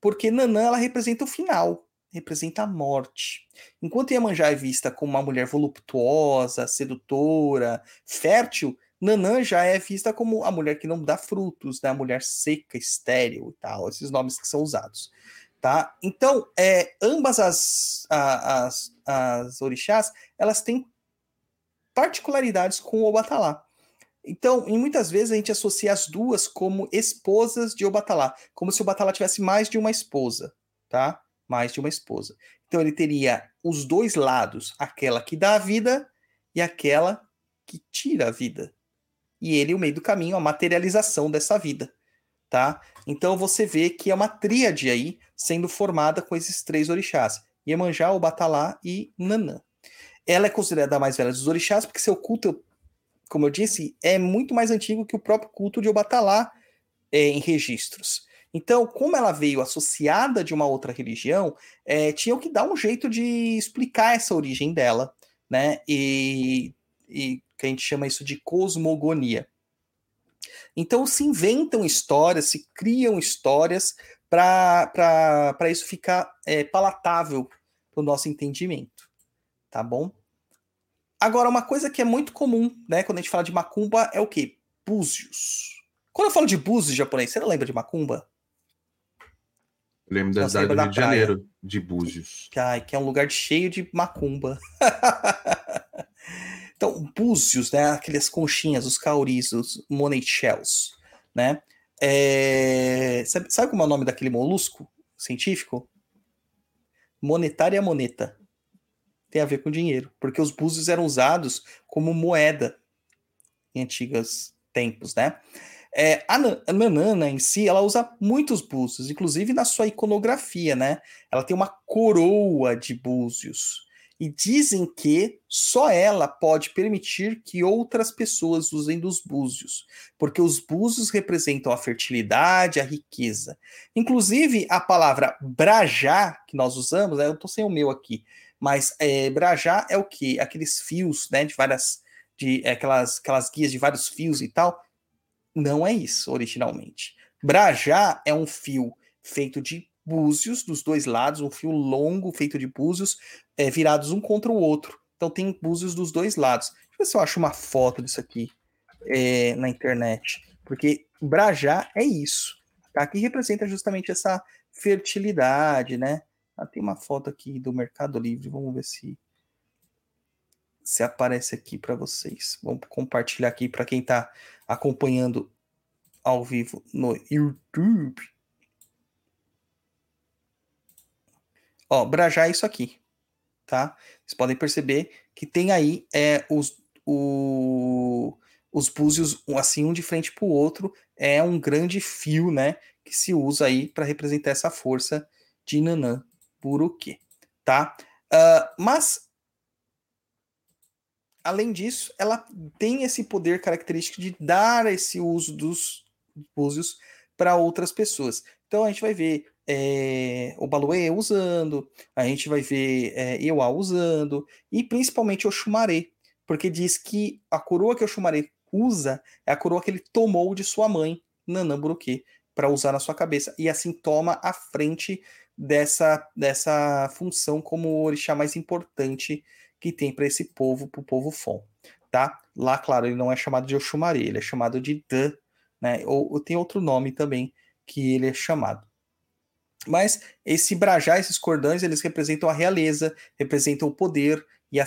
B: Porque Nanã, ela representa o final, representa a morte. Enquanto Iemanjá é vista como uma mulher voluptuosa, sedutora, fértil, Nanã já é vista como a mulher que não dá frutos, né? a mulher seca, estéril e tal, esses nomes que são usados. tá? Então, é, ambas as, as, as orixás, elas têm particularidades com o Obatalá. Então, em muitas vezes a gente associa as duas como esposas de Obatalá, como se o Obatalá tivesse mais de uma esposa, tá? Mais de uma esposa. Então ele teria os dois lados, aquela que dá a vida e aquela que tira a vida. E ele, o meio do caminho, a materialização dessa vida, tá? Então você vê que é uma tríade aí sendo formada com esses três orixás: Iemanjá, Obatalá e Nanã. Ela é considerada a mais velha dos orixás porque seu culto, como eu disse, é muito mais antigo que o próprio culto de Obatalá é, em registros. Então, como ela veio associada de uma outra religião, é, tinham que dar um jeito de explicar essa origem dela, né? E, e que a gente chama isso de cosmogonia. Então se inventam histórias, se criam histórias para isso ficar é, palatável para o nosso entendimento, tá bom? Agora, uma coisa que é muito comum, né, quando a gente fala de macumba, é o quê? Búzios. Quando eu falo de búzios japonês, você não lembra de macumba?
C: Eu lembro da cidade do Rio de. Janeiro, de Búzios.
B: ai, que é um lugar cheio de macumba. [LAUGHS] então, búzios, né? Aquelas conchinhas, os cauris, os money shells, né? É, Sabe, sabe como é o nome daquele molusco científico? Monetária moneta. Tem a ver com dinheiro, porque os búzios eram usados como moeda em antigos tempos, né? É, a na- a Nanana em si, ela usa muitos búzios, inclusive na sua iconografia, né? Ela tem uma coroa de búzios. E dizem que só ela pode permitir que outras pessoas usem dos búzios, porque os búzios representam a fertilidade, a riqueza. Inclusive, a palavra brajá, que nós usamos, né, eu estou sem o meu aqui, mas é, brajá é o quê? Aqueles fios, né, de várias, de é, aquelas, aquelas guias de vários fios e tal. Não é isso, originalmente. Brajá é um fio feito de búzios dos dois lados, um fio longo feito de búzios é, virados um contra o outro. Então tem búzios dos dois lados. Deixa eu ver se eu acho uma foto disso aqui é, na internet. Porque Brajá é isso. Tá? Que representa justamente essa fertilidade, né? Ah, tem uma foto aqui do Mercado Livre. Vamos ver se se aparece aqui para vocês. Vamos compartilhar aqui para quem está acompanhando ao vivo no YouTube. Ó, Brajá é isso aqui, tá? Vocês podem perceber que tem aí é, os, o, os búzios assim um de frente para o outro. É um grande fio, né? Que se usa aí para representar essa força de Nanã Buruque, tá? Ah, mas além disso, ela tem esse poder característico de dar esse uso dos búzios para outras pessoas. Então a gente vai ver é, o Baluê usando, a gente vai ver é, Ewa usando, e principalmente o Xumaré, porque diz que a coroa que o Xumaré usa é a coroa que ele tomou de sua mãe, Nanã Buruquê, para usar na sua cabeça, e assim toma a frente dessa, dessa função como o orixá mais importante que tem para esse povo, para o povo Fon, tá? Lá, claro, ele não é chamado de Oxumaré, ele é chamado de Dan, né? Ou, ou tem outro nome também que ele é chamado. Mas esse brajá, esses cordões, eles representam a realeza, representam o poder e a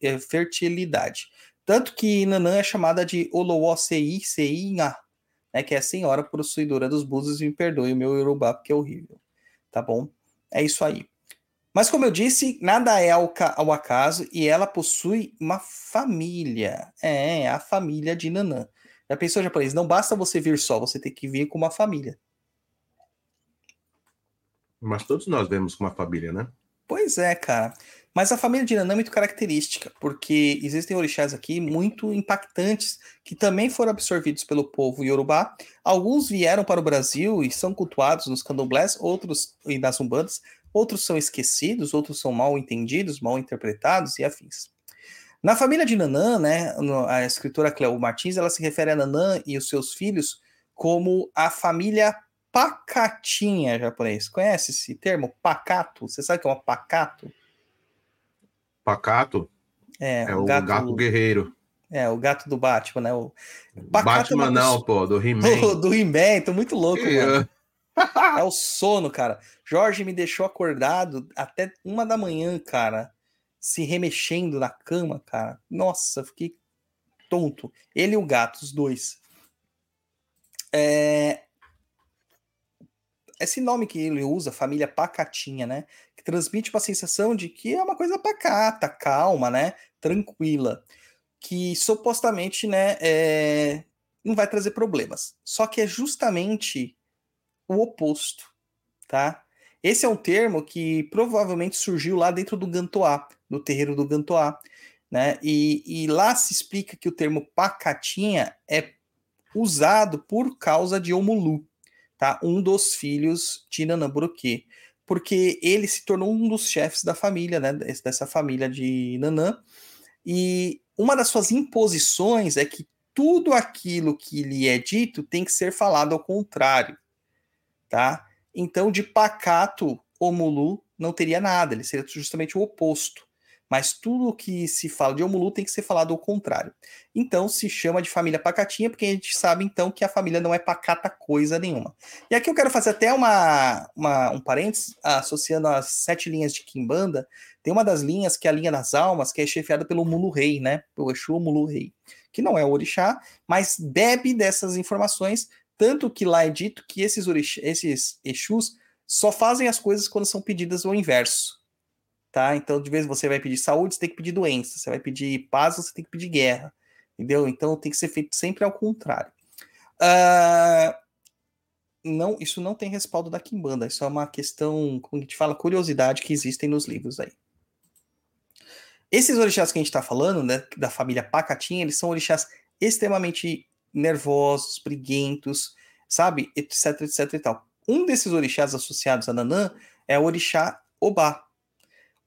B: eh, fertilidade. Tanto que Nanã é chamada de Olowocei Seinha, né? Que é a senhora possuidora dos búzios, me perdoe o meu Yorubá, porque é horrível, tá bom? É isso aí. Mas como eu disse, nada é ao, ca- ao acaso e ela possui uma família. É, a família de Nanã. Já pensou, japonês? Não basta você vir só, você tem que vir com uma família.
C: Mas todos nós vemos com uma família, né?
B: Pois é, cara. Mas a família de Nanã é muito característica, porque existem orixás aqui muito impactantes que também foram absorvidos pelo povo iorubá. Alguns vieram para o Brasil e são cultuados nos candomblés, outros e nas umbandas, outros são esquecidos, outros são mal entendidos, mal interpretados e afins. Na família de Nanã, né, a escritora Cleo Martins, ela se refere a Nanã e os seus filhos como a família pacatinha japonês. Conhece esse termo? Pacato? Você sabe o que é uma pacato?
C: Pacato
B: É,
C: é o gato, guerreiro.
B: É, o gato do Batman, né? O Pacato é
C: Batman
B: uma
C: não,
B: pessoa-
C: pô, do [LAUGHS]
B: do,
C: He-Man.
B: do He-Man, tô muito louco,
C: Que,
B: mano. [LAUGHS] é o sono, cara. Jorge me deixou acordado até uma da manhã, cara, se remexendo na cama, cara. Nossa, fiquei tonto. Ele e o gato, os dois. É... Esse nome que ele usa, família pacatinha, né? Que transmite uma sensação de que é uma coisa pacata, calma, né? Tranquila. Que supostamente, né, é... não vai trazer problemas. Só que é justamente o oposto, tá? Esse é um termo que provavelmente surgiu lá dentro do Gantoá, do terreiro do Gantoá, né? E, e lá se explica que o termo pacatinha é usado por causa de Omulu, tá? Um dos filhos de Nanã-Buruquê, porque ele se tornou um dos chefes da família, né? Dessa família de Nanã. E uma das suas imposições é que tudo aquilo que lhe é dito tem que ser falado ao contrário, tá? Então, de pacato, Omulu não teria nada, ele seria justamente o oposto. Mas tudo que se fala de Omulu tem que ser falado ao contrário. Então se chama de família pacatinha, porque a gente sabe então que a família não é pacata coisa nenhuma. E aqui eu quero fazer até uma, uma um parênteses, associando as sete linhas de Kimbanda. Tem uma das linhas que é a linha das almas, que é chefiada pelo Mulu Rei, né? Pelo Exu Mulu Rei. Que não é o orixá, mas bebe dessas informações tanto que lá é dito que esses, orix... esses Exus só fazem as coisas quando são pedidas ao inverso. Tá? Então, de vez você vai pedir saúde, você tem que pedir doença. Você vai pedir paz, você tem que pedir guerra. Entendeu? Então tem que ser feito sempre ao contrário. Uh, não, isso não tem respaldo da Kimbanda. Isso é uma questão, como a gente fala, curiosidade que existem nos livros aí. Esses orixás que a gente está falando, né, da família Pacatinha, eles são orixás extremamente nervosos, briguentos, sabe? Etc, etc e tal. Um desses orixás associados a Nanã é o orixá Obá.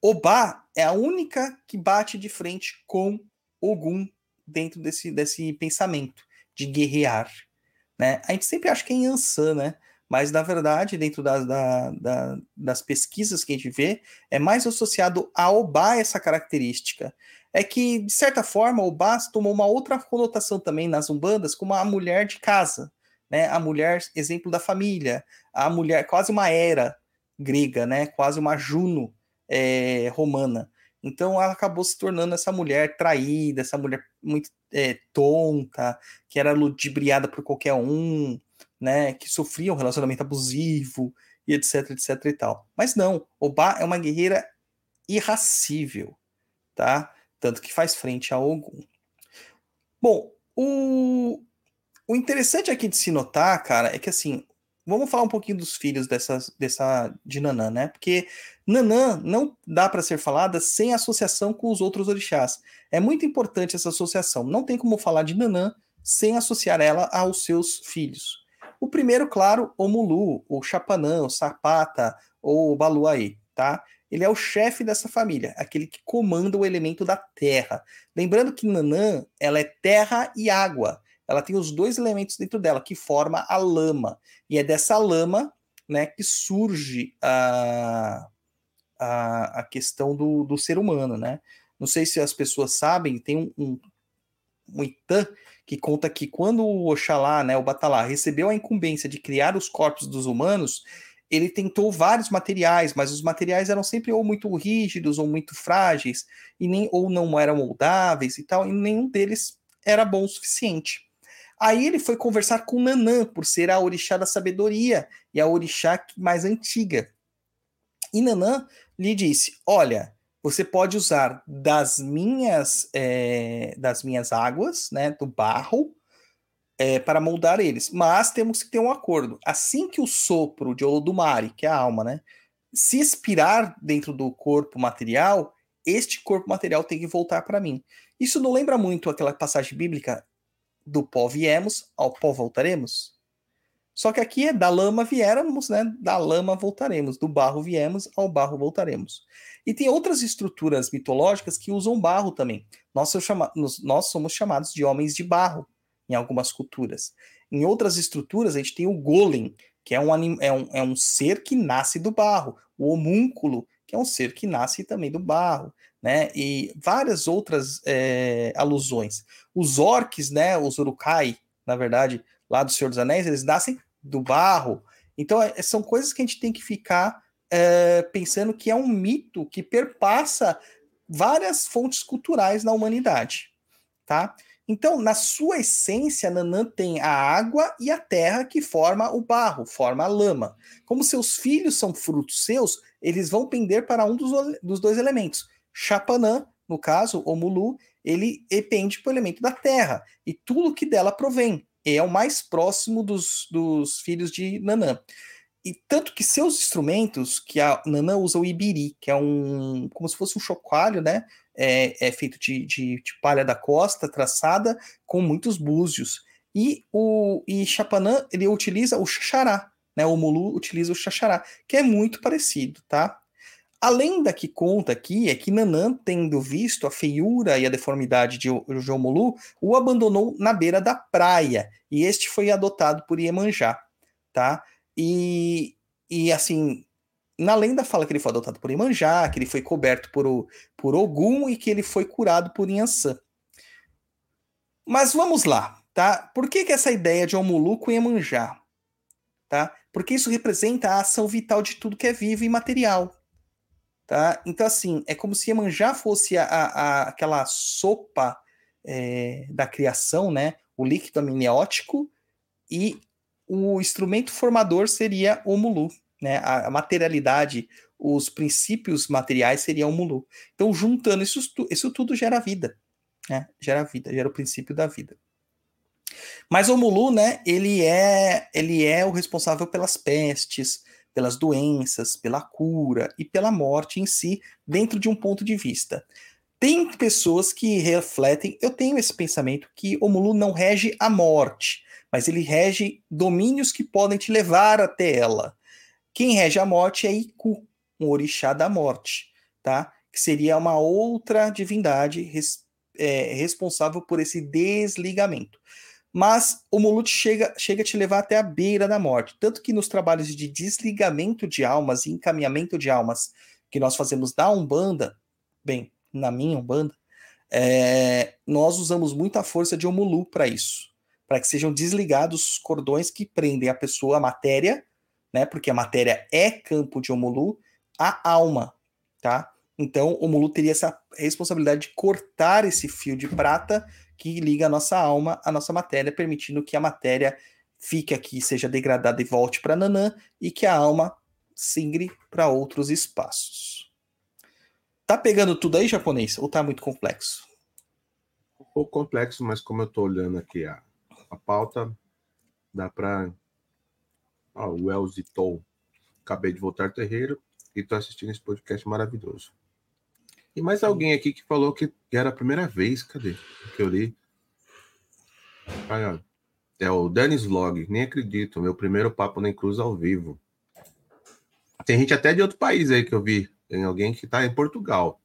B: Obá é a única que bate de frente com Ogum dentro desse, desse pensamento de guerrear. Né? A gente sempre acha que é Yansan, né? Mas, na verdade, dentro da, da, da, das pesquisas que a gente vê, é mais associado a Obá essa característica é que, de certa forma, o Bas tomou uma outra conotação também nas umbandas, como a mulher de casa, né? A mulher, exemplo da família, a mulher, quase uma era grega, né? Quase uma Juno é, romana. Então ela acabou se tornando essa mulher traída, essa mulher muito é, tonta, que era ludibriada por qualquer um, né? Que sofria um relacionamento abusivo e etc, etc e tal. Mas não, Oba é uma guerreira irracível, tá? tanto que faz frente a Ogum. Bom, o, o interessante aqui de se notar, cara, é que assim, vamos falar um pouquinho dos filhos dessa, dessa de Nanã, né? Porque Nanã não dá para ser falada sem associação com os outros orixás. É muito importante essa associação. Não tem como falar de Nanã sem associar ela aos seus filhos. O primeiro, claro, o Mulu, o Chapanã, o Sapata ou o Baluaí, tá? ele é o chefe dessa família, aquele que comanda o elemento da terra. Lembrando que Nanã, ela é terra e água. Ela tem os dois elementos dentro dela, que forma a lama. E é dessa lama né, que surge a, a, a questão do, do ser humano. Né? Não sei se as pessoas sabem, tem um, um, um Itã que conta que quando o Oxalá, né, o Batalá, recebeu a incumbência de criar os corpos dos humanos, ele tentou vários materiais, mas os materiais eram sempre ou muito rígidos ou muito frágeis, e nem ou não eram moldáveis e tal, e nenhum deles era bom o suficiente. Aí ele foi conversar com Nanã, por ser a orixá da sabedoria e a orixá mais antiga. E Nanã lhe disse: Olha, você pode usar das minhas é, das minhas águas, né, do barro, é, para moldar eles. Mas temos que ter um acordo. Assim que o sopro de Olodumare, que é a alma, né, se expirar dentro do corpo material, este corpo material tem que voltar para mim. Isso não lembra muito aquela passagem bíblica do pó viemos, ao pó voltaremos? Só que aqui é da lama viéramos, né? Da lama voltaremos, do barro viemos, ao barro voltaremos. E tem outras estruturas mitológicas que usam barro também. Nós, somos chamados de homens de barro em algumas culturas. Em outras estruturas, a gente tem o golem, que é um, é um, é um ser que nasce do barro, o homúnculo, que é um ser que nasce também do barro, né? E várias outras é, alusões. Os orques, né? Os urukai, na verdade, lá do Senhor dos Anéis, eles nascem do barro. Então, é- são coisas que a gente tem que ficar é, pensando que é um mito que perpassa várias fontes culturais na humanidade, tá? Então, na sua essência, Nanã tem a água e a terra que forma o barro, forma a lama. Como seus filhos são frutos seus, eles vão pender para um dos, dos dois elementos. Chapanã, no caso, o Mulu, ele pende para o elemento da terra e tudo que dela provém. É o mais próximo dos, dos filhos de Nanã. E tanto que seus instrumentos, que a Nanã usa o ibiri, que é um como se fosse um chocalho, né? É, é feito de, de, de palha da costa, traçada, com muitos búzios. E o e Chapanã, ele utiliza o xaxará, né? O Mulu utiliza o xaxará, que é muito parecido, tá? Além da que conta aqui é que Nanã, tendo visto a feiura e a deformidade de Omulu, o abandonou na beira da praia, e este foi adotado por Iemanjá, tá? E, e assim, na lenda fala que ele foi adotado por Iemanjá, que ele foi coberto por, por Ogum e que ele foi curado por Yansan. Mas vamos lá, tá? Por que, que essa ideia de Omulu com Iemanjá? Tá? Porque isso representa a ação vital de tudo que é vivo e material. Tá? Então, assim, é como se Iemanjá fosse a, a- aquela sopa é, da criação, né? O líquido amniótico, e o instrumento formador seria o Mulu, né? A, a materialidade, os princípios materiais seriam o Mulu. Então, juntando isso, isso tudo gera vida, né? Gera vida, gera o princípio da vida. Mas o Mulu, né? Ele é, ele é o responsável pelas pestes, pelas doenças, pela cura e pela morte em si, dentro de um ponto de vista. Tem pessoas que refletem, eu tenho esse pensamento que o Mulu não rege a morte, mas ele rege domínios que podem te levar até ela. Quem rege a morte é Iku, um orixá da morte, tá? Que seria uma outra divindade res- é, responsável por esse desligamento. Mas o Mulut chega, chega a te levar até a beira da morte. Tanto que nos trabalhos de desligamento de almas e encaminhamento de almas que nós fazemos da Umbanda, bem, na minha Umbanda, é, nós usamos muita força de Omulu para isso. Para que sejam desligados os cordões que prendem a pessoa, a matéria, né? Porque a matéria é campo de Omulu, a alma, tá? Então, o Mulu teria essa responsabilidade de cortar esse fio de prata que liga a nossa alma à nossa matéria, permitindo que a matéria fique aqui, seja degradada e volte para Nanã, e que a alma singre para outros espaços. Tá pegando tudo aí, japonês? Ou tá muito complexo?
C: Um pouco complexo, mas como eu tô olhando aqui a, a pauta, dá para. Ó, o Elzi Tom. Acabei de voltar ao terreiro e tô assistindo esse podcast maravilhoso. E mais alguém aqui que falou que era a primeira vez, cadê? Que eu li. Aí, ó. É o Dennis Vlog, nem acredito, meu primeiro papo nem cruz ao vivo. Tem gente até de outro país aí que eu vi. Tem alguém que tá em Portugal.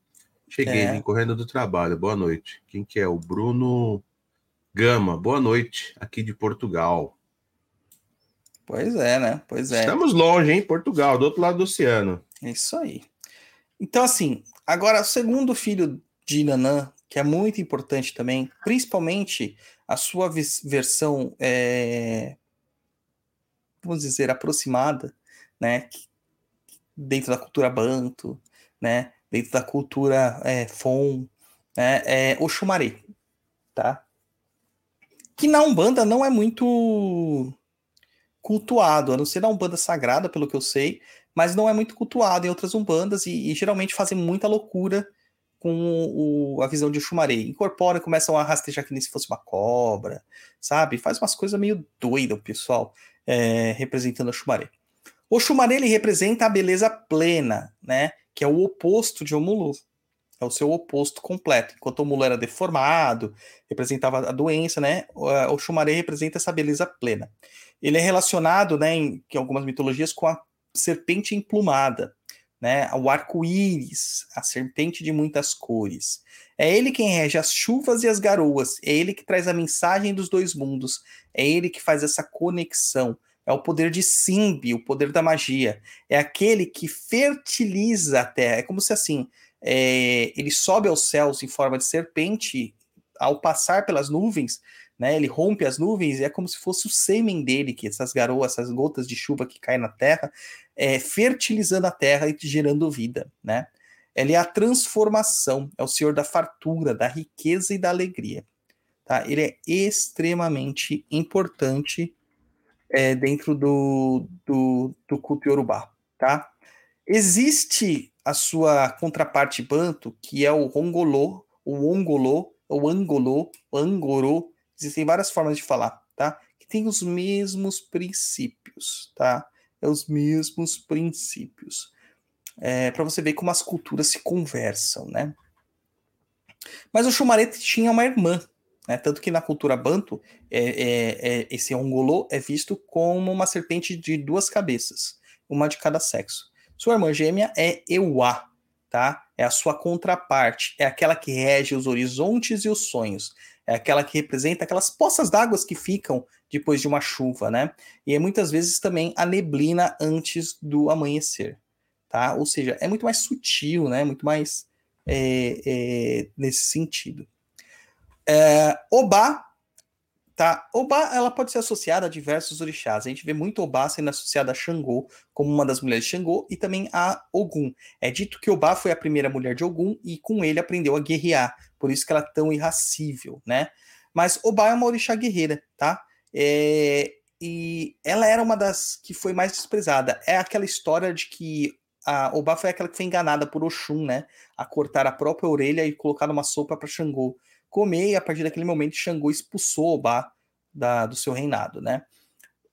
C: Cheguei,
B: É.
C: correndo do trabalho. Boa noite. Quem que é? O Bruno Gama. Boa noite, aqui de Portugal.
B: Pois é, né? Pois é.
C: Estamos longe, hein? Portugal, do outro lado do oceano.
B: É isso aí. Então, assim, agora, segundo filho de Nanã, que é muito importante também, principalmente a sua versão, é, vamos dizer, aproximada, né? Dentro da cultura banto, né? Dentro da cultura é, fon, né? É Oxumaré, tá? Que na Umbanda não é muito cultuado, a não ser na Umbanda Sagrada, pelo que eu sei, mas não é muito cultuado em outras umbandas e, e geralmente fazem muita loucura com o- a visão de Oxumaré. Incorporam, começam a rastejar que nem se fosse uma cobra, sabe? Faz umas coisas meio doidas o pessoal é, representando Oxumaré. Oxumaré, ele representa a beleza plena, né? Que é o oposto de Omulu. É o seu oposto completo. Enquanto Omulu era deformado, representava a doença, né? O Oxumaré representa essa beleza plena. Ele é relacionado, né, em, em algumas mitologias, com a serpente emplumada, né? O arco-íris, a serpente de muitas cores. É ele quem rege as chuvas e as garoas. É ele que traz a mensagem dos dois mundos. É ele que faz essa conexão. É o poder de Simbi, o poder da magia. É aquele que fertiliza a terra. É como se assim, é, ele sobe aos céus em forma de serpente, ao passar pelas nuvens, né, ele rompe as nuvens e é como se fosse o sêmen dele, que essas garoas, essas gotas de chuva que caem na terra, é, fertilizando a terra e gerando vida, né? Ele é a transformação, é o Senhor da fartura, da riqueza e da alegria. Tá? Ele é extremamente importante é, dentro do, do, do culto Yorubá. Tá? Existe a sua contraparte banto, que é o Rongolô, o Ongolô, o Angolô, o Angorô. Existem várias formas de falar, tá? Que tem os mesmos princípios, tá? É os mesmos princípios. É, para você ver como as culturas se conversam, né? Mas o Xumarete tinha uma irmã, né? Tanto que na cultura banto, é, é, é, esse ongolô é visto como uma serpente de duas cabeças, uma de cada sexo. Sua irmã gêmea é Euá, tá? É a sua contraparte, é aquela que rege os horizontes e os sonhos, é aquela que representa aquelas poças d'água que ficam depois de uma chuva, né? E é muitas vezes também a neblina antes do amanhecer, tá? Ou seja, é muito mais sutil, né? Muito mais é, é, nesse sentido. É, Obá, tá? Obá, ela pode ser associada a diversos orixás. A gente vê muito Obá sendo associada a Xangô, como uma das mulheres de Xangô, e também a Ogum. É dito que Obá foi a primeira mulher de Ogum e com ele aprendeu a guerrear. Por isso que ela é tão irracível, né? Mas Obá é uma orixá guerreira, tá? É, e ela era uma das que foi mais desprezada. É aquela história de que a Obá foi aquela que foi enganada por Oxum, né? A cortar a própria orelha e colocar numa sopa para Xangô comer, e a partir daquele momento Xangô expulsou Obá da, do seu reinado, né?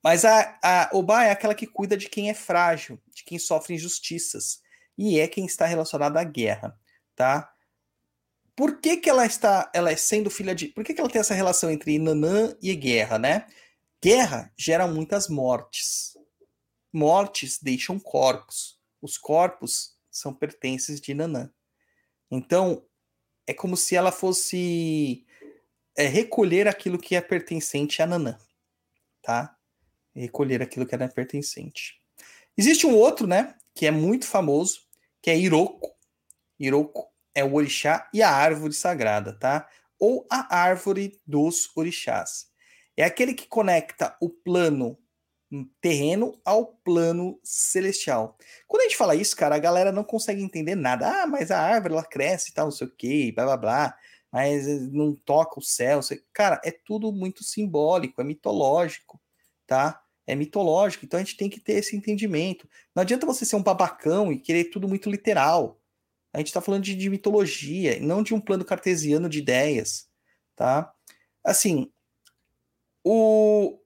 B: Mas a, a Obá é aquela que cuida de quem é frágil, de quem sofre injustiças, e é quem está relacionado à guerra, tá? Por que, que ela está, ela é sendo filha de, por que, que ela tem essa relação entre Nanã e guerra, né? Guerra gera muitas mortes. Mortes deixam corpos. Os corpos são pertences de Nanã. Então, é como se ela fosse é, recolher aquilo que é pertencente a Nanã, tá? Recolher aquilo que era pertencente. Existe um outro, né, que é muito famoso, que é Iroko. Iroko é o orixá e a árvore sagrada, tá? Ou a árvore dos orixás. É aquele que conecta o plano terreno ao plano celestial. Quando a gente fala isso, cara, a galera não consegue entender nada. Ah, mas a árvore ela cresce e tal, não sei o quê, blá blá blá, mas eh, não toca o céu. Cara, é tudo muito simbólico, é mitológico, tá? É mitológico, então a gente tem que ter esse entendimento. Não adianta você ser um babacão e querer tudo muito literal. A gente está falando de, de mitologia, não de um plano cartesiano de ideias, tá? Assim, o,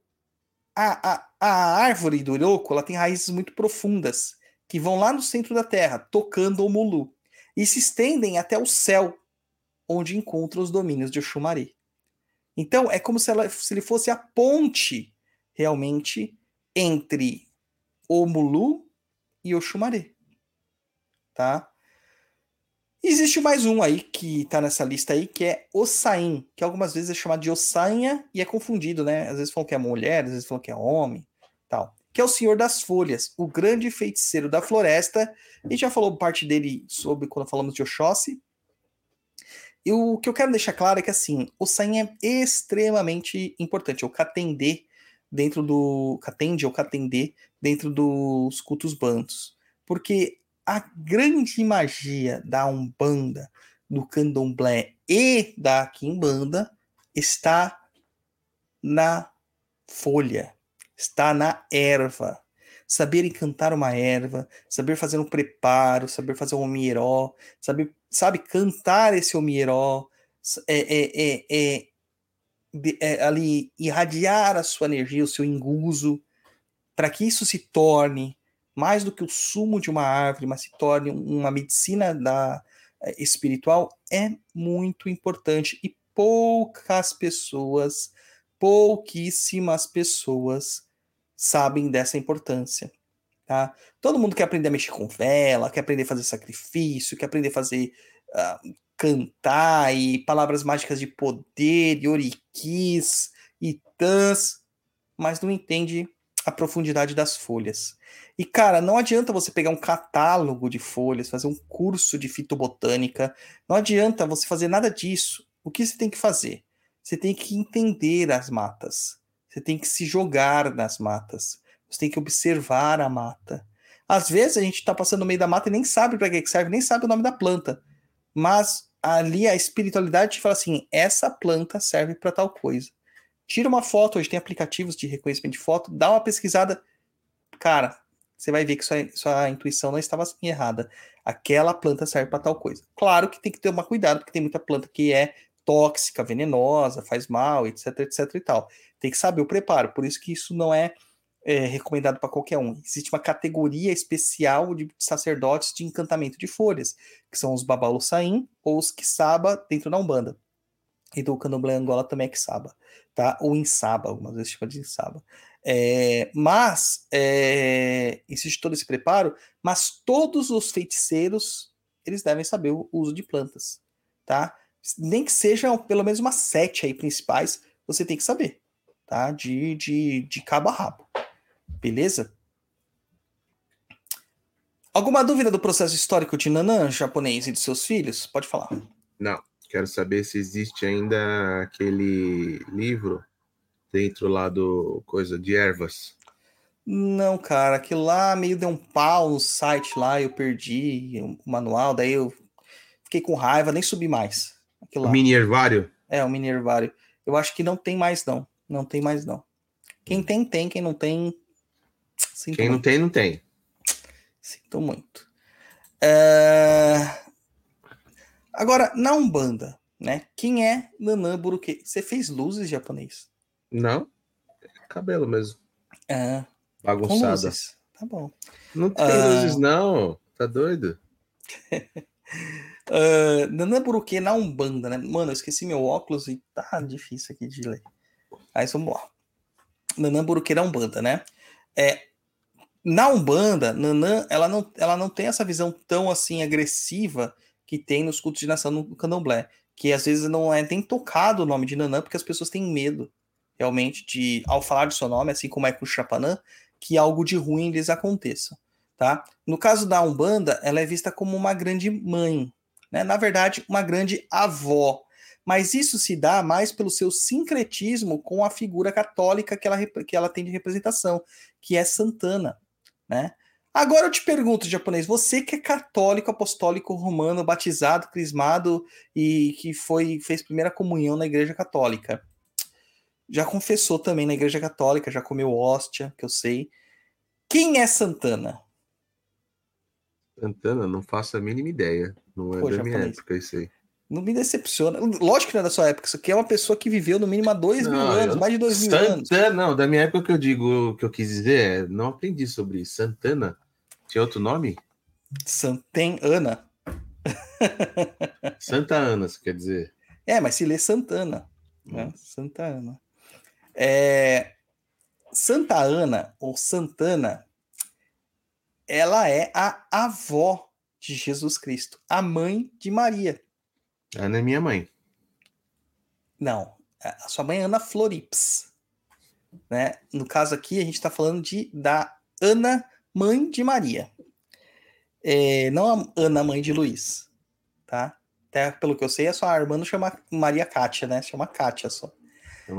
B: a, a, a árvore do Iroko ela tem raízes muito profundas, que vão lá no centro da Terra, tocando o Mulu, e se estendem até o céu, onde encontra os domínios de Oxumari. Então, é como se, ela, se ele fosse a ponte, realmente, entre o Mulu e Oxumari. Tá? Existe mais um aí que tá nessa lista aí, que é Ossain, que algumas vezes é chamado de Ossanha e é confundido, né? Às vezes falam que é mulher, às vezes falam que é homem, tal. Que é o Senhor das Folhas, o grande feiticeiro da floresta. A gente já falou parte dele sobre quando falamos de Oxóssi. E o que eu quero deixar claro é que, assim, Ossain é extremamente importante, é o Katendê dentro do... Katende ou Katendê dentro dos cultos bantos. Porque a grande magia da Umbanda, do Candomblé e da Quimbanda está na folha, está na erva. Saber encantar uma erva, saber fazer um preparo, saber fazer um omieró, saber, sabe, cantar esse omieró, é, é, é, é, é, ali irradiar a sua energia, o seu enguso, para que isso se torne mais do que o sumo de uma árvore, mas se torne uma medicina da, eh, espiritual, é muito importante. E poucas pessoas, pouquíssimas pessoas sabem dessa importância. Tá? Todo mundo quer aprender a mexer com vela, quer aprender a fazer sacrifício, quer aprender a fazer uh, cantar e palavras mágicas de poder, e oriquis e tãs, mas não entende a profundidade das folhas. E, cara, não adianta você pegar um catálogo de folhas, fazer um curso de fitobotânica, não adianta você fazer nada disso O que você tem que fazer? Você tem que entender as matas. Você tem que se jogar nas matas. Você tem que observar a mata. Às vezes a gente está passando no meio da mata e nem sabe para que serve, nem sabe o nome da planta. Mas ali a espiritualidade te fala assim: essa planta serve para tal coisa. Tira uma foto, hoje tem aplicativos de reconhecimento de foto, dá uma pesquisada. Cara, você vai ver que sua, sua intuição não estava assim errada. Aquela planta serve para tal coisa. Claro que tem que ter uma cuidado, porque tem muita planta que é tóxica, venenosa, faz mal, etc, etc e tal. Tem que saber o preparo. Por isso que isso não é, é recomendado para qualquer um. Existe uma categoria especial de sacerdotes de encantamento de folhas, que são os babalussaim ou os quiçaba dentro da Umbanda. E do candomblé Angola também é quiçaba, tá? Ou insaba, algumas vezes chama de insaba. É, mas é, existe todo esse preparo, mas todos os feiticeiros eles devem saber o uso de plantas, tá? Nem que sejam pelo menos umas sete aí principais, você tem que saber, tá? De, de, de cabo a rabo, beleza? Alguma dúvida do processo histórico de Nanã, japonês e de seus filhos? Pode falar.
C: Não, quero saber se existe ainda aquele livro dentro lá do coisa de ervas.
B: Não, cara, aquilo lá meio deu um pau no site lá, eu perdi o manual, daí eu fiquei com raiva, nem subi mais. Aquilo
C: O
B: lá.
C: mini hervário?
B: É, o mini hervário. Eu acho que não tem mais, não. Não tem mais, não. Quem tem, tem. Quem não tem. Sinto
C: Quem não
B: muito.
C: tem, não tem.
B: Sinto muito. É, Agora, na Umbanda, né? Quem é Nanã Buruque? Você fez luzes japonês?
C: Não? É cabelo mesmo.
B: Ah,
C: Bagunçada.
B: Tá bom.
C: Não tem
B: Ah.
C: luzes, não. Tá doido?
B: Uh, [LAUGHS] Nanã Buruque na Umbanda, né? Mano, eu esqueci meu óculos e tá difícil aqui de ler. Mas vamos lá. Nanã Buruque na Umbanda, né? É, na Umbanda, Nanã, ela não, ela não tem essa visão tão assim agressiva que tem nos cultos de nação no candomblé. Que às vezes não é nem tocado o nome de Nanã porque as pessoas têm medo, realmente, de, ao falar de seu nome, assim como é com o Chapanã, que algo de ruim lhes aconteça. Tá? No caso da Umbanda, ela é vista como uma grande mãe, né? Na verdade, uma grande avó. Mas isso se dá mais pelo seu sincretismo com a figura católica que ela, que ela tem de representação, que é Santana, né? Agora eu te pergunto, japonês, você que é católico, apostólico, romano, batizado, crismado e que foi fez primeira comunhão na igreja católica, já confessou também na igreja católica, já comeu hóstia, que eu sei. Quem é Santana?
C: Santana, não faço a mínima ideia. Não é
B: Pô,
C: da minha
B: japonês.
C: época isso aí.
B: Não me decepciona. Lógico que não é da sua época. Isso aqui é uma pessoa que viveu no mínimo há dois mil
C: Não,
B: anos,
C: eu-
B: mais de dois mil anos.
C: Santana, não, da minha época que eu digo, o que eu quis dizer é, não aprendi sobre isso. Santana. Tinha outro nome?
B: San- Tem Ana. [LAUGHS]
C: Santa Ana, você quer dizer.
B: É, mas se lê Santana. Né? Santa Ana. É, Santa Ana, ou Santana, ela é a avó de Jesus Cristo, a mãe de Maria.
C: Ana é minha mãe.
B: Não, a sua mãe é Ana Florips. Né? No caso aqui, a gente está falando de, da Ana, mãe de Maria. É, não a Ana, mãe de Luiz. Tá? Até pelo que eu sei, a sua irmã não chama Maria Kátia, né? Chama Kátia só.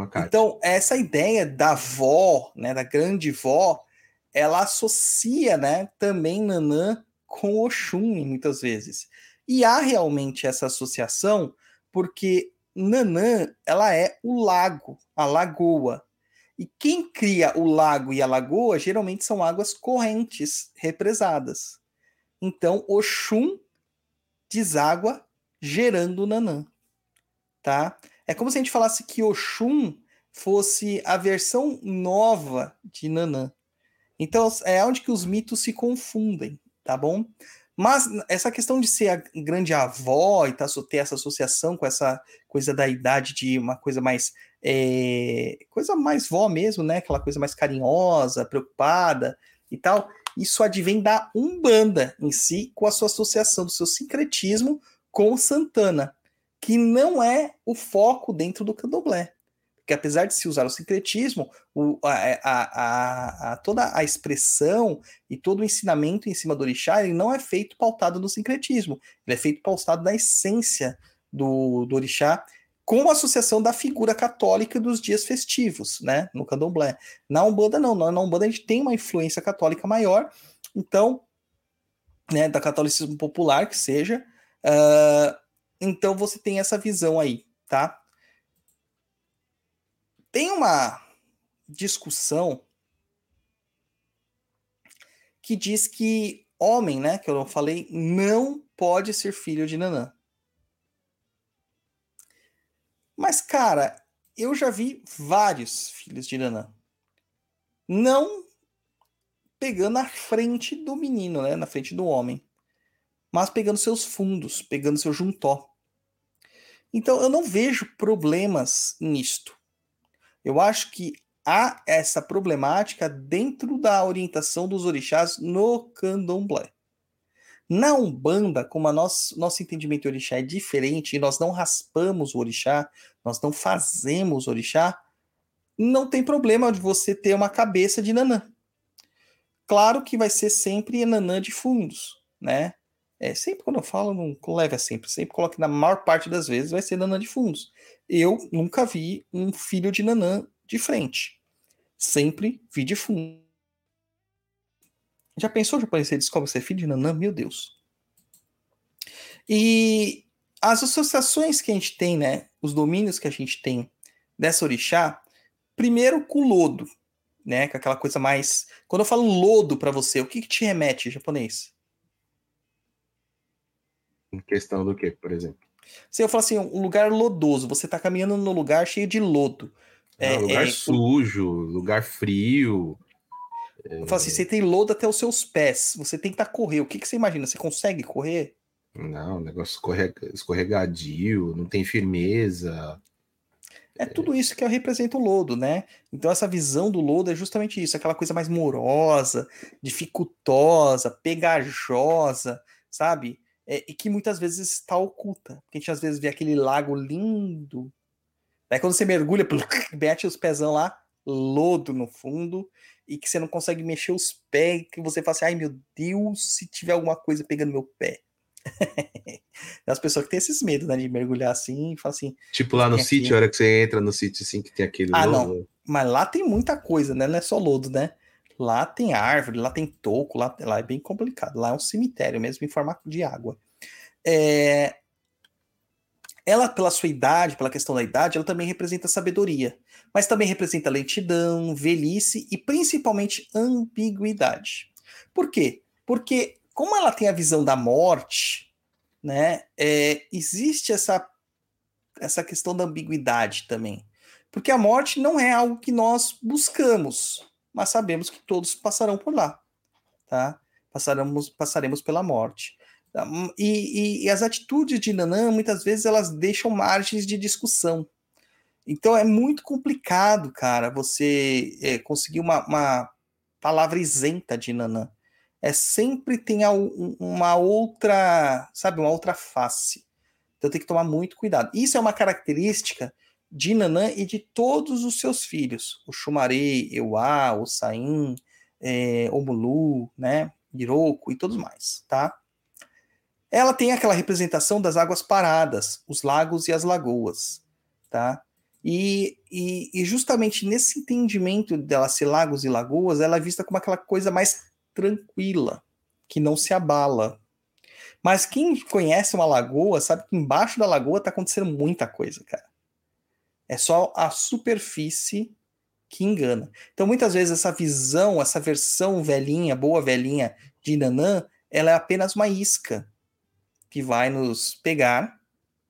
C: Cátia.
B: Então, essa ideia da vó, né, da grande vó, ela associa, né, também Nanã com Oxum, muitas vezes. E há realmente essa associação, porque Nanã, ela é o lago, a lagoa. E quem cria o lago e a lagoa, geralmente são águas correntes, represadas. Então, Oxum deságua gerando Nanã, tá? É como se a gente falasse que Oxum fosse a versão nova de Nanã. Então é onde que os mitos se confundem, tá bom? Mas essa questão de ser a grande avó e tá, ter essa associação com essa coisa da idade de uma coisa mais é, coisa mais vó mesmo, né? Aquela coisa mais carinhosa, preocupada e tal. Isso advém da Umbanda em si, com a sua associação do seu sincretismo com Santana que não é o foco dentro do candomblé. Porque apesar de se usar o sincretismo, o, a, a, a, a, toda a expressão e todo o ensinamento em cima do orixá ele não é feito pautado no sincretismo. Ele é feito pautado na essência do, do orixá, com a associação da figura católica dos dias festivos, né, no candomblé. Na Umbanda não, na Umbanda a gente tem uma influência católica maior, então, né, da catolicismo popular que seja, uh, então você tem essa visão aí, tá? Tem uma discussão que diz que homem, né, que eu falei, não pode ser filho de Nanã. Mas, cara, eu já vi vários filhos de Nanã. Não pegando a frente do menino, né? Na frente do homem. Mas pegando seus fundos, pegando seu juntó. Então eu não vejo problemas nisto. Eu acho que há essa problemática dentro da orientação dos orixás no candomblé. Na Umbanda, como a nosso, nosso entendimento de orixá é diferente, e nós não raspamos o orixá, nós não fazemos orixá, não tem problema de você ter uma cabeça de nanã. Claro que vai ser sempre nanã de fundos, né? É, sempre quando eu falo, não leve a sempre, sempre coloque na maior parte das vezes vai ser nanã de fundos. Eu nunca vi um filho de nanã de frente. Sempre vi de fundo. Já pensou, japonês, você descobre ser filho de Nanã? Meu Deus. E as associações que a gente tem, né? Os domínios que a gente tem dessa orixá, primeiro com lodo, né? Com aquela coisa mais. Quando eu falo lodo para você, o que, que te remete, japonês?
C: Em questão do que, por exemplo?
B: Se eu falar assim, um lugar lodoso, você tá caminhando num lugar cheio de lodo.
C: Ah, é, lugar é, sujo, lugar frio.
B: Eu falo assim, você tem lodo até os seus pés, você tenta correr. O que, que você imagina? Você consegue correr?
C: Não, negócio escorregadio, não tem firmeza.
B: É tudo isso que representa o lodo, né? Então essa visão do lodo é justamente isso, aquela coisa mais morosa, dificultosa, pegajosa, sabe? É, e que muitas vezes está oculta. Porque a gente às vezes vê aquele lago lindo. Daí quando você mergulha, [LAUGHS] mete os pezão lá, lodo no fundo, e que você não consegue mexer os pés, que você fala assim, ai meu Deus, se tiver alguma coisa pegando meu pé. [LAUGHS] As pessoas que têm esses medos, né, de mergulhar assim e falar assim.
C: Tipo lá no sítio, a hora que você entra no sítio assim, que tem aquele.
B: Ah, lodo. não. Mas lá tem muita coisa, né? Não é só lodo, né? Lá tem árvore, lá tem toco, lá, lá é bem complicado. Lá é um cemitério mesmo em formato de água. É... Ela, pela sua idade, pela questão da idade, ela também representa sabedoria, mas também representa lentidão, velhice e principalmente ambiguidade. Por quê? Porque como ela tem a visão da morte, né, é, existe essa, essa questão da ambiguidade também. Porque a morte não é algo que nós buscamos, mas sabemos que todos passarão por lá, tá? Passaremos, passaremos pela morte. E, e, e as atitudes de Nanã, muitas vezes, elas deixam margens de discussão. Então é muito complicado, cara, você é, conseguir uma, uma palavra isenta de Nanã é sempre tem uma outra, sabe, uma outra face. Então tem que tomar muito cuidado. Isso é uma característica de Nanã e de todos os seus filhos. O Xumaré, Euá, o Saim, é, Omulu, né, Iroko e todos mais, tá? Ela tem aquela representação das águas paradas, os lagos e as lagoas, tá? E, e, e justamente nesse entendimento dela ser lagos e lagoas, ela é vista como aquela coisa mais tranquila, que não se abala. Mas quem conhece uma lagoa sabe que embaixo da lagoa está acontecendo muita coisa, cara. É só a superfície que engana. Então, muitas vezes, essa visão, essa versão velhinha, boa velhinha de Nanã, ela é apenas uma isca que vai nos pegar,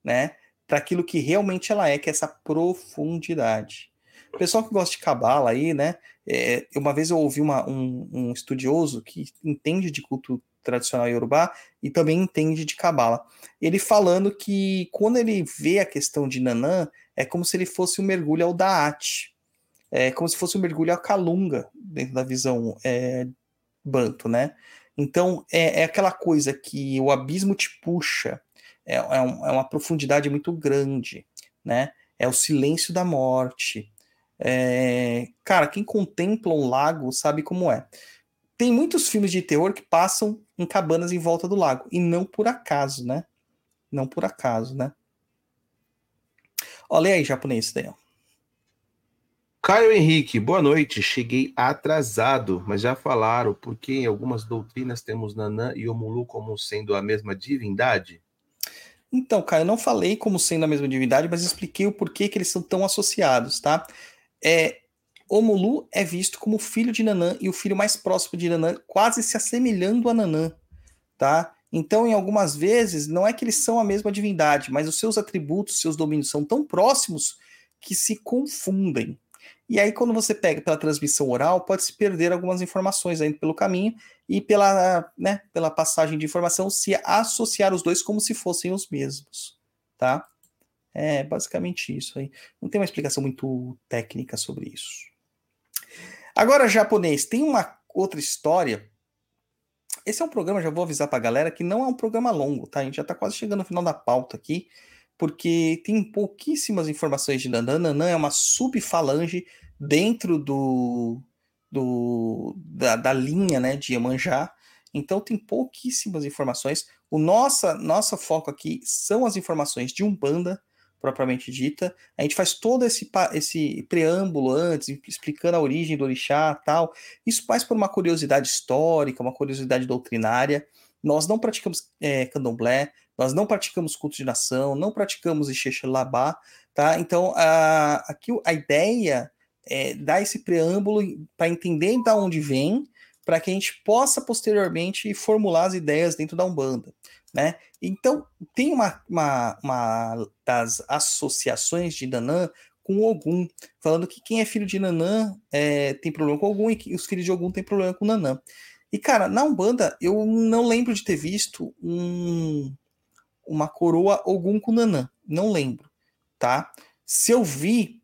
B: né, para aquilo que realmente ela é, que é essa profundidade. O pessoal que gosta de cabala aí, né, é, uma vez eu ouvi uma, um, um, estudioso que entende de culto tradicional iorubá e também entende de cabala. Ele falando que quando ele vê a questão de Nanã, é como se ele fosse um mergulho ao Daat. É como se fosse um mergulho ao Kalunga, dentro da visão é, Banto, né? Então, é, é, aquela coisa que o abismo te puxa, é, é, um, é uma profundidade muito grande, né? É o silêncio da morte, é, cara, quem contempla um lago sabe como é. Tem muitos filmes de terror que passam em cabanas em volta do lago, e não por acaso, né? Não por acaso, né? Olha aí, japonês, ó.
C: Caio Henrique, boa noite. Cheguei atrasado, mas já falaram porque em algumas doutrinas temos Nanã e Omulu como sendo a mesma divindade?
B: Então, eu não falei como sendo a mesma divindade, mas expliquei o porquê que eles são tão associados, tá? É, Omulu é visto como filho de Nanã e o filho mais próximo de Nanã, quase se assemelhando a Nanã, tá? Então, em algumas vezes, não é que eles são a mesma divindade, mas os seus atributos, seus domínios são tão próximos que se confundem. E aí, quando você pega pela transmissão oral, pode se perder algumas informações ainda pelo caminho e pela, né, pela passagem de informação se associar os dois como se fossem os mesmos, tá? É basicamente isso aí. Não tem uma explicação muito técnica sobre isso. Agora, japonês, tem uma outra história. Esse é um programa, já vou avisar pra galera, que não é um programa longo, tá? A gente já tá quase chegando no final da pauta aqui, porque tem pouquíssimas informações de Nanã. Nanã é uma subfalange dentro do, do da, da, linha né, de Iemanjá. Então tem pouquíssimas informações. O nossa nossa foco aqui são as informações de Umbanda, propriamente dita. A gente faz todo esse, esse preâmbulo antes, explicando a origem do orixá tal. Isso mais por uma curiosidade histórica, uma curiosidade doutrinária. Nós não praticamos é, candomblé, nós não praticamos culto de nação, não praticamos Ixexelabá, tá? Então, a, aqui a ideia é, dar esse preâmbulo para entender de onde vem, para que a gente possa posteriormente formular as ideias dentro da Umbanda. Né? Então, tem uma, uma, uma das associações de Nanã com Ogum, falando que quem é filho de Nanã é, tem problema com Ogum e que os filhos de Ogum têm problema com Nanã. E, cara, na Umbanda, eu não lembro de ter visto um, uma coroa Ogum com Nanã. Não lembro, tá? Se eu vi,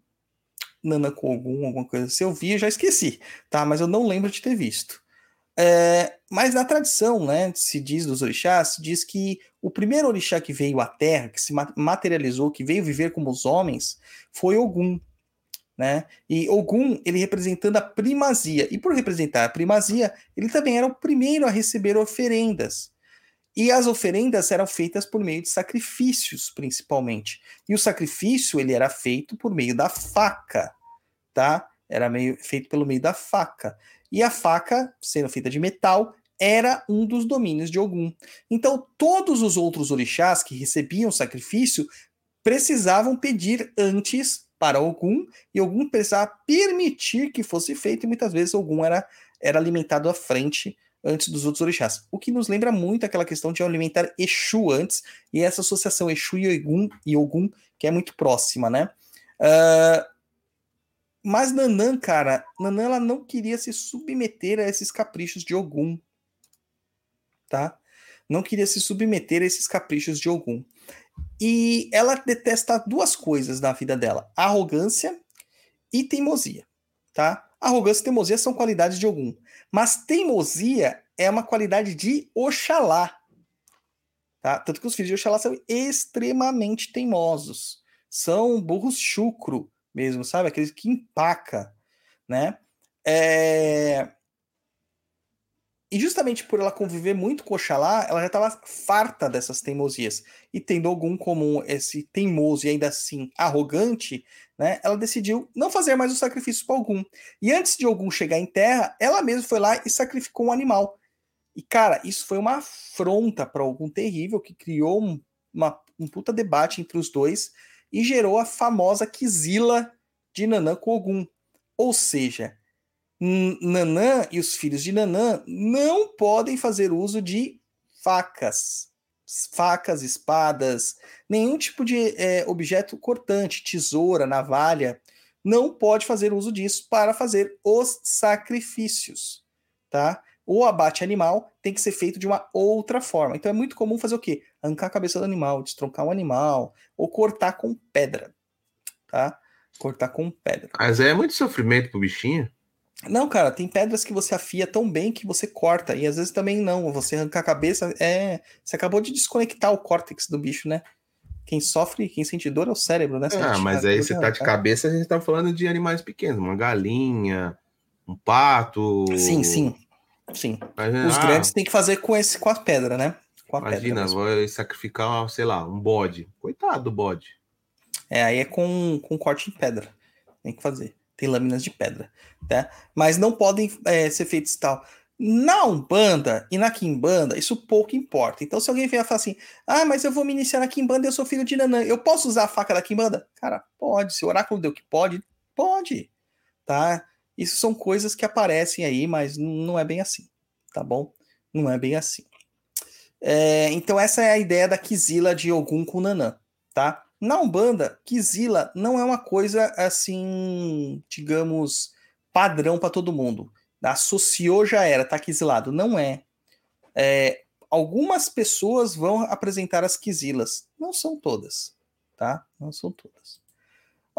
B: Nana com algum, alguma coisa assim. Eu vi, eu já esqueci, tá? Mas eu não lembro de ter visto. É, mas na tradição, né, se diz dos orixás, se diz que o primeiro orixá que veio à Terra, que se materializou, que veio viver como os homens, foi Ogum, né? E Ogum, ele representando a primazia. E por representar a primazia, ele também era o primeiro a receber oferendas. E as oferendas eram feitas por meio de sacrifícios, principalmente. E o sacrifício ele era feito por meio da faca, tá? Era meio feito pelo meio da faca. E a faca, sendo feita de metal, era um dos domínios de Ogum. Então, todos os outros orixás que recebiam sacrifício precisavam pedir antes para Ogum, e Ogum precisava permitir que fosse feito, e muitas vezes Ogum era, era alimentado à frente antes dos outros orixás. O que nos lembra muito aquela questão de alimentar Exu antes, e essa associação Exu e Ogum, e Ogum que é muito próxima, né? Uh, mas Nanã, cara, Nanã ela não queria se submeter a esses caprichos de Ogum, tá? Não queria se submeter a esses caprichos de Ogum. E ela detesta duas coisas na vida dela: arrogância e teimosia, tá? Arrogância e teimosia são qualidades de Ogum. Mas teimosia é uma qualidade de Oxalá. Tá? Tanto que os filhos de Oxalá são extremamente teimosos. São burros chucro mesmo, sabe? Aqueles que empaca, né? É... E justamente por ela conviver muito com Oxalá, ela já estava farta dessas teimosias. E tendo algum comum esse teimoso e ainda assim arrogante, né, ela decidiu não fazer mais o sacrifício para algum. E antes de algum chegar em terra, ela mesma foi lá e sacrificou um animal. E cara, isso foi uma afronta para algum terrível que criou um, uma, um puta debate entre os dois e gerou a famosa Kizila de Nanã com Ogum. Ou seja, Nanã e os filhos de Nanã não podem fazer uso de facas, facas, espadas, nenhum tipo de é, objeto cortante, tesoura, navalha, não pode fazer uso disso para fazer os sacrifícios, tá? O abate animal tem que ser feito de uma outra forma. Então é muito comum fazer o quê? Arrancar a cabeça do animal, destroncar um animal, ou cortar com pedra, tá? Cortar com pedra.
C: Mas é muito sofrimento pro bichinho.
B: Não, cara, tem pedras que você afia tão bem que você corta, e às vezes também não. Você arrancar a cabeça é. Você acabou de desconectar o córtex do bicho, né? Quem sofre, quem sente dor é o cérebro, né? Você
C: ah, mas aí você tá de cabeça, a gente tá falando de animais pequenos, uma galinha, um pato.
B: Sim, sim. Sim. Imagina, Os ah, grandes tem que fazer com esse com a pedra, né? Com a
C: imagina,
B: pedra
C: vou sacrificar, sei lá, um bode. Coitado do bode.
B: É, aí é com, com corte em pedra. Tem que fazer. Tem lâminas de pedra. Tá? Mas não podem é, ser feitos tal. Na Umbanda e na Kimbanda, isso pouco importa. Então, se alguém vier falar assim, ah, mas eu vou me iniciar na Kimbanda e eu sou filho de Nanã, eu posso usar a faca da Kimbanda? Cara, pode. Se o oráculo deu que pode, pode. Tá? Isso são coisas que aparecem aí, mas não é bem assim. Tá bom? Não é bem assim. É, então, essa é a ideia da Kizila de Ogum com Nanã. Tá? Na Umbanda, Kizila não é uma coisa assim, digamos, padrão para todo mundo associou já era, tá quisilado. Não é. é. Algumas pessoas vão apresentar as quisilas. Não são todas, tá? Não são todas.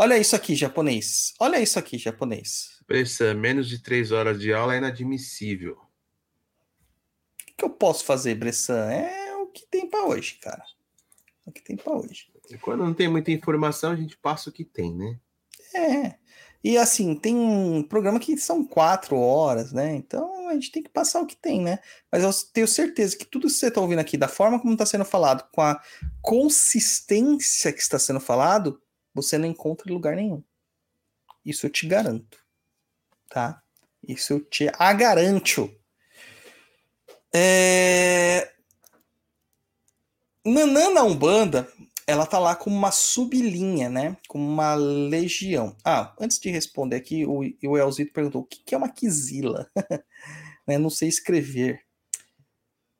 B: Olha isso aqui, japonês. Olha isso aqui, japonês.
C: Bressan, menos de três horas de aula é inadmissível.
B: O que, que eu posso fazer, Bressan? É o que tem para hoje, cara. É o que tem para hoje.
C: E quando não tem muita informação, a gente passa o que tem, né?
B: É. E assim, tem um programa que são quatro horas, né? Então a gente tem que passar o que tem, né? Mas eu tenho certeza que tudo que você está ouvindo aqui, da forma como está sendo falado, com a consistência que está sendo falado, você não encontra em lugar nenhum. Isso eu te garanto. Tá? Isso eu te a garanto. É... Nanã na Umbanda ela tá lá como uma sublinha, né? Como uma legião. Ah, antes de responder aqui, o, o Elzito perguntou o que, que é uma quizila? [LAUGHS] né? Não sei escrever.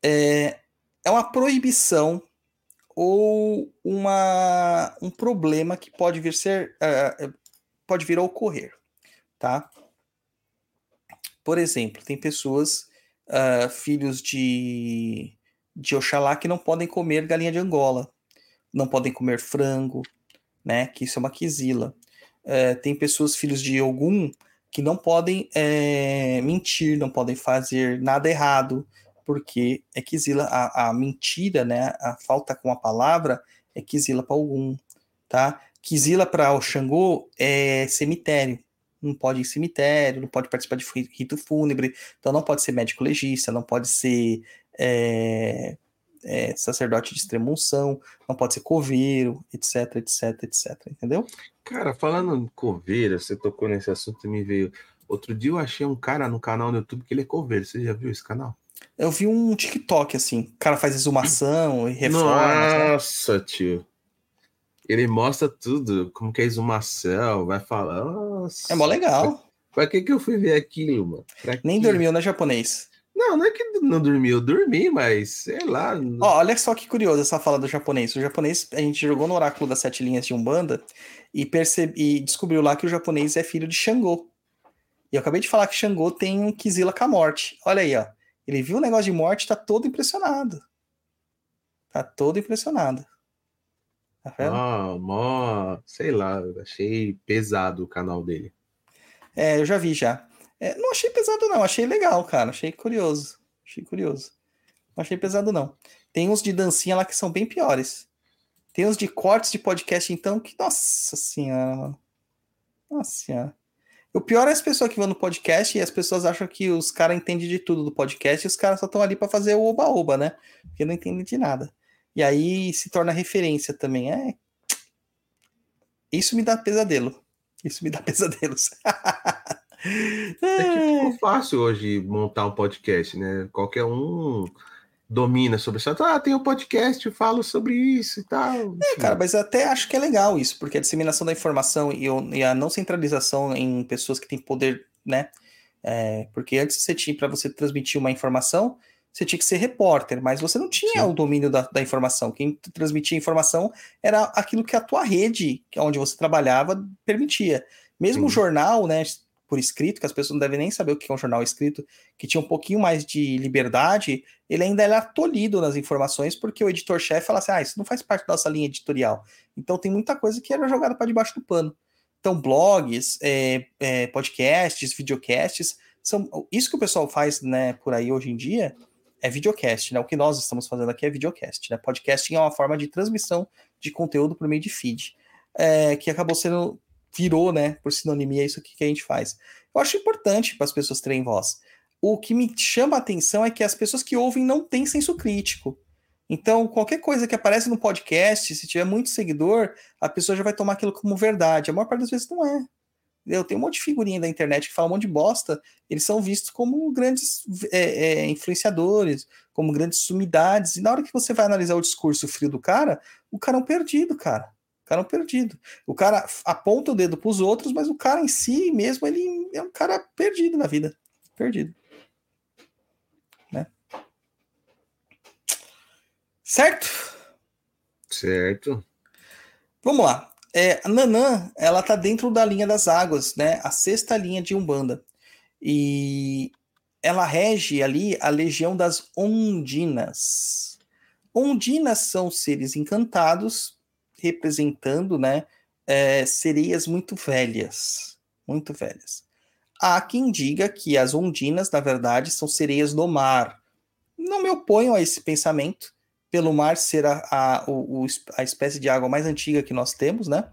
B: É, é uma proibição ou uma, um problema que pode vir ser uh, pode vir a ocorrer, tá? Por exemplo, tem pessoas uh, filhos de de Oxalá que não podem comer galinha de Angola não podem comer frango, né? Que isso é uma quizila. É, tem pessoas, filhos de Ogum, que não podem mentir, não podem fazer nada errado, porque é quizila, a, a mentira, né? A falta com a palavra é quizila para Ogum, tá? Quizila para o Xangô é cemitério. Não pode ir em cemitério, não pode participar de rito fúnebre, então não pode ser médico legista, não pode ser é, é, sacerdote de extrema unção, não pode ser coveiro, etc, etc, etc, entendeu?
C: Cara, falando em coveiro, você tocou nesse assunto e me veio. Outro dia eu achei um cara no canal no YouTube que ele é coveiro. Você já viu esse canal?
B: Eu vi um TikTok assim, o cara faz exumação e reforma.
C: Nossa, tio. Ele mostra tudo, como que é exumação, vai falar. Nossa,
B: é mó legal.
C: Pra, pra que que eu fui ver aquilo, mano? Pra
B: Nem
C: quê?
B: dormiu, né, japonês?
C: Não, não é que não dormi, eu dormi, mas sei lá.
B: Ó, olha só que curioso essa fala do japonês. O japonês, a gente jogou no oráculo das sete linhas de Umbanda e, percebe, e descobriu lá que o japonês é filho de Xangô. E eu acabei de falar que Xangô tem um Kizila com a morte. Olha aí, ó. Ele viu o negócio de morte tá todo impressionado. Tá todo impressionado.
C: Tá vendo? Ah, mó, sei lá, achei pesado o canal dele.
B: É, eu já vi já. É, não achei pesado, não. Achei legal, cara. Achei curioso. Achei curioso. Não achei pesado, não. Tem uns de dancinha lá que são bem piores. Tem uns de cortes de podcast, então, que. Nossa senhora, mano. Nossa senhora. O pior é as pessoas que vão no podcast e as pessoas acham que os caras entendem de tudo do podcast e os caras só estão ali para fazer o oba-oba, né? Porque não entendem de nada. E aí se torna referência também. É. Isso me dá pesadelo. Isso me dá [LAUGHS] pesadelos.
C: É que ficou fácil hoje montar um podcast, né? Qualquer um domina sobre isso. Ah, tem um podcast, eu falo sobre isso e tal.
B: É, cara, mas até acho que é legal isso, porque a disseminação da informação e, e a não centralização em pessoas que têm poder, né? É, porque antes você tinha, para você transmitir uma informação, você tinha que ser repórter, mas você não tinha Sim. o domínio da, da, informação. Quem transmitia informação era aquilo que a tua rede, que é onde você trabalhava, permitia. Mesmo Sim. o jornal, né? Por escrito, que as pessoas não devem nem saber o que é um jornal escrito, que tinha um pouquinho mais de liberdade, ele ainda era tolhido nas informações, porque o editor-chefe fala assim: ah, isso não faz parte da nossa linha editorial. Então tem muita coisa que era jogada para debaixo do pano. Então, blogs, é, é, podcasts, videocasts, são isso que o pessoal faz né, por aí hoje em dia é videocast, né? O que nós estamos fazendo aqui é videocast, né? Podcasting é uma forma de transmissão de conteúdo por meio de feed, é, que acabou sendo virou, né, por sinonimia, isso que a gente faz. Eu acho importante para as pessoas terem voz. O que me chama a atenção é que as pessoas que ouvem não têm senso crítico. Então, qualquer coisa que aparece no podcast, se tiver muito seguidor, a pessoa já vai tomar aquilo como verdade. A maior parte das vezes não é. Eu tenho um monte de figurinha da internet que fala um monte de bosta, eles são vistos como grandes é, é, influenciadores, como grandes sumidades, e na hora que você vai analisar o discurso frio do cara, o cara é um perdido, cara. Cara é um perdido. O cara aponta o dedo para os outros, mas o cara em si mesmo, ele é um cara perdido na vida. Perdido. Né? Certo?
C: Certo.
B: Vamos lá. É, a Nanã, ela tá dentro da linha das águas, né? A sexta linha de Umbanda. E ela rege ali a legião das Ondinas. Ondinas são seres encantados, representando, né? É, sereias muito velhas. Muito velhas. Há quem diga que as Ondinas, na verdade, são sereias do mar. Não me oponho a esse pensamento pelo mar ser a, a, o, a espécie de água mais antiga que nós temos, né?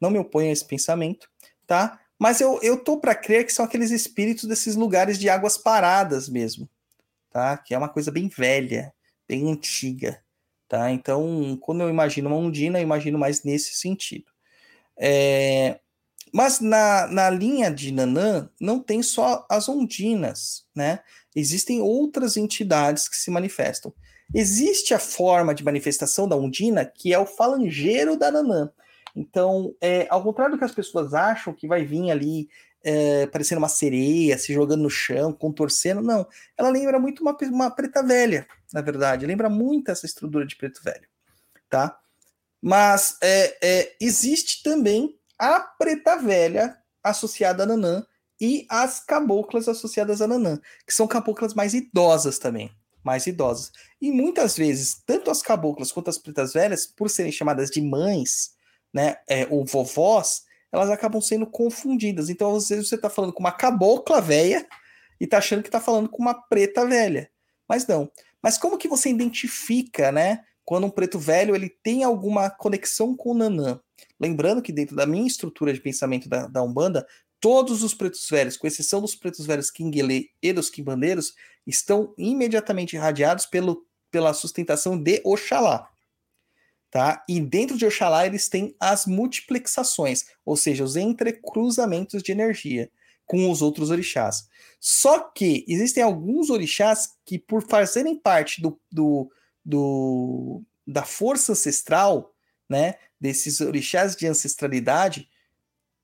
B: Não me oponho a esse pensamento, tá? Mas eu, eu tô para crer que são aqueles espíritos desses lugares de águas paradas mesmo, tá? Que é uma coisa bem velha, bem antiga, tá? Então, quando eu imagino uma ondina, eu imagino mais nesse sentido. É... Mas na, na linha de Nanã, não tem só as ondinas, né? Existem outras entidades que se manifestam. Existe a forma de manifestação da Undina, que é o falangeiro da Nanã. Então, é, ao contrário do que as pessoas acham, que vai vir ali é, parecendo uma sereia, se jogando no chão, contorcendo, não. Ela lembra muito uma, uma preta velha, na verdade. Lembra muito essa estrutura de preto velho, tá? Mas é, é, existe também a preta velha associada a Nanã e as caboclas associadas a Nanã, que são caboclas mais idosas também mais idosas. E muitas vezes, tanto as caboclas quanto as pretas velhas, por serem chamadas de mães, né, é, ou vovós, elas acabam sendo confundidas. Então, às vezes, você está falando com uma cabocla velha e está achando que está falando com uma preta velha. Mas não. Mas como que você identifica, né, quando um preto velho ele tem alguma conexão com o Nanã? Lembrando que dentro da minha estrutura de pensamento da, da Umbanda, todos os pretos velhos, com exceção dos pretos velhos Quinguelê e dos Quimbandeiros, estão imediatamente irradiados pelo, pela sustentação de Oxalá. Tá? E dentro de Oxalá eles têm as multiplexações, ou seja, os entrecruzamentos de energia com os outros orixás. Só que existem alguns orixás que, por fazerem parte do, do, do da força ancestral, né, desses orixás de ancestralidade,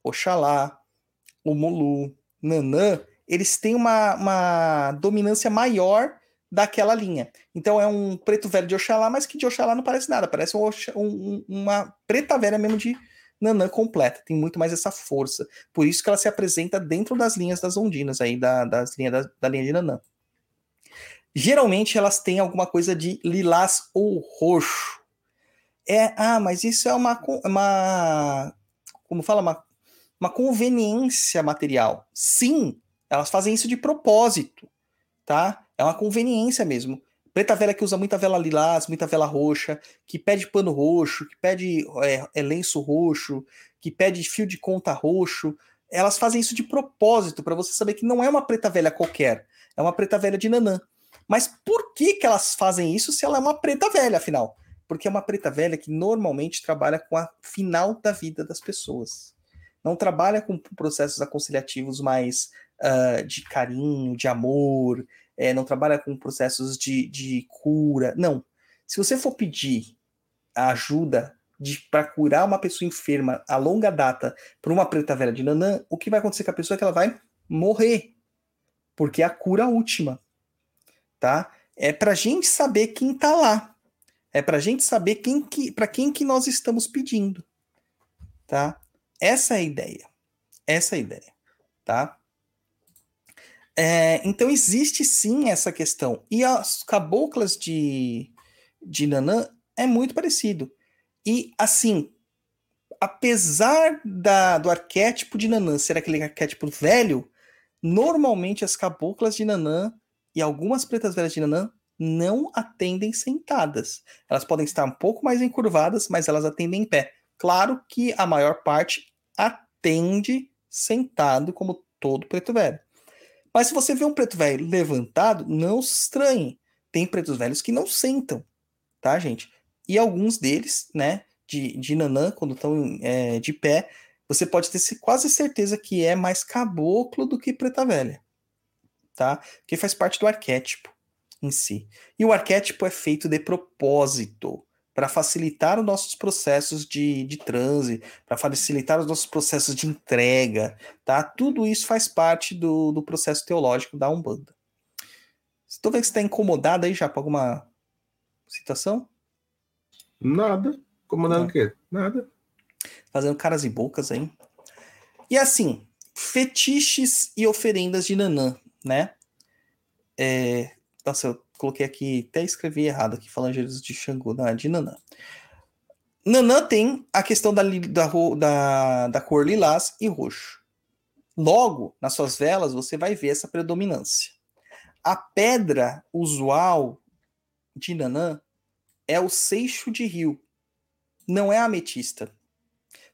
B: Oxalá, o Mulu, Nanã, eles têm uma, uma dominância maior daquela linha. Então é um preto velho de Oxalá, mas que de Oxalá não parece nada, parece um, um, uma preta velha mesmo de Nanã completa, tem muito mais essa força. Por isso que ela se apresenta dentro das linhas das ondinas aí, da, das linhas da, da linha de Nanã. Geralmente elas têm alguma coisa de lilás ou roxo. É, ah, mas isso é uma, uma como fala, uma uma conveniência material. Sim, elas fazem isso de propósito, tá? É uma conveniência mesmo. Preta velha que usa muita vela lilás, muita vela roxa, que pede pano roxo, que pede é, é lenço roxo, que pede fio de conta roxo. Elas fazem isso de propósito, para você saber que não é uma preta velha qualquer, é uma preta velha de nanã. Mas por que, que elas fazem isso se ela é uma preta velha, afinal? Porque é uma preta velha que normalmente trabalha com a final da vida das pessoas não trabalha com processos aconselhativos mais uh, de carinho, de amor, é, não trabalha com processos de, de cura. Não. Se você for pedir a ajuda para curar uma pessoa enferma a longa data por uma preta velha de nanã, o que vai acontecer com a pessoa é que ela vai morrer. Porque é a cura última. Tá? É pra gente saber quem tá lá. É pra gente saber quem que, para quem que nós estamos pedindo. Tá? Essa é a ideia. Essa é a ideia, tá? É, então existe sim essa questão. E as caboclas de, de Nanã é muito parecido. E assim, apesar da, do arquétipo de Nanã ser aquele arquétipo velho, normalmente as caboclas de Nanã e algumas pretas velhas de Nanã não atendem sentadas. Elas podem estar um pouco mais encurvadas, mas elas atendem em pé. Claro que a maior parte atende sentado como todo preto velho. Mas se você vê um preto velho levantado, não se estranhe. Tem pretos velhos que não sentam. tá, gente? E alguns deles, né, de, de nanã, quando estão é, de pé, você pode ter quase certeza que é mais caboclo do que preta velha, tá? Porque faz parte do arquétipo em si. E o arquétipo é feito de propósito para facilitar os nossos processos de, de transe, para facilitar os nossos processos de entrega, tá? Tudo isso faz parte do, do processo teológico da Umbanda. Estou vendo que você está incomodado aí já por alguma situação?
C: Nada. Incomodado
B: Não.
C: o quê? Nada.
B: Fazendo caras e bocas aí. E assim, fetiches e oferendas de Nanã, né? É, nossa, eu coloquei aqui, até escrevi errado aqui, falangeiros de Xangô, é de Nanã. Nanã tem a questão da, da, da, da cor lilás e roxo. Logo, nas suas velas, você vai ver essa predominância. A pedra usual de Nanã é o seixo de rio, não é a ametista.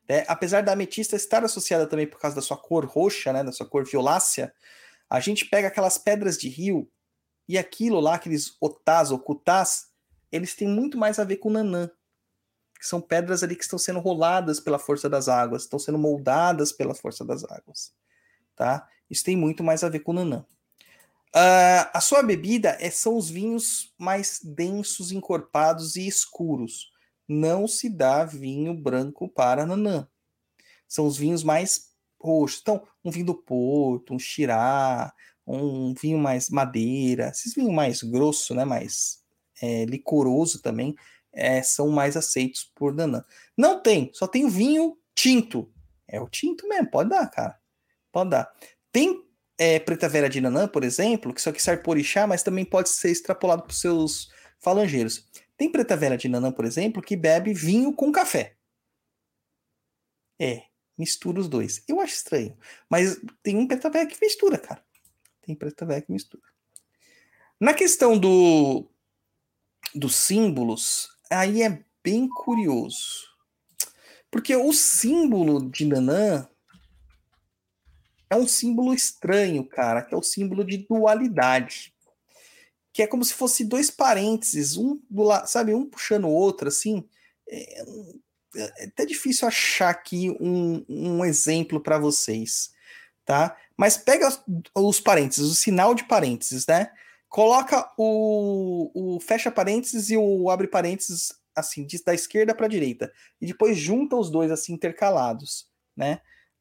B: né? Apesar da ametista estar associada também por causa da sua cor roxa, né, da sua cor violácea, a gente pega aquelas pedras de rio e aquilo lá, aqueles otás ou cutás, eles têm muito mais a ver com nanã. Que são pedras ali que estão sendo roladas pela força das águas, estão sendo moldadas pela força das águas. Tá? Isso tem muito mais a ver com nanã. Ah, a sua bebida é, são os vinhos mais densos, encorpados e escuros. Não se dá vinho branco para nanã. São os vinhos mais roxos. Então, um vinho do Porto, um Chirá, um vinho mais madeira, esses vinhos mais grosso, né, mais é, licoroso também, é, são mais aceitos por nanã. Não tem, só tem o vinho tinto. É o tinto mesmo, pode dar, cara. Pode dar. Tem é, preta velha de nanã, por exemplo, que isso aqui serve por orixá, mas também pode ser extrapolado para os seus falangeiros. Tem preta velha de nanã, por exemplo, que bebe vinho com café. É, mistura os dois. Eu acho estranho. Mas tem um preta velha que mistura, cara. Tem preta velha que mistura. Na questão do dos símbolos, aí é bem curioso. Porque o símbolo de Nanã é um símbolo estranho, cara, que é o símbolo de dualidade. Que é como se fosse dois parênteses, um do lado, sabe, um puxando o outro, assim. É, é até difícil achar aqui um, um exemplo para vocês, tá? Mas pega os, parênteses, o sinal de parênteses, né? Coloca o, o fecha parênteses e o abre parênteses assim, da esquerda para a direita. E depois junta os dois assim intercalados, né?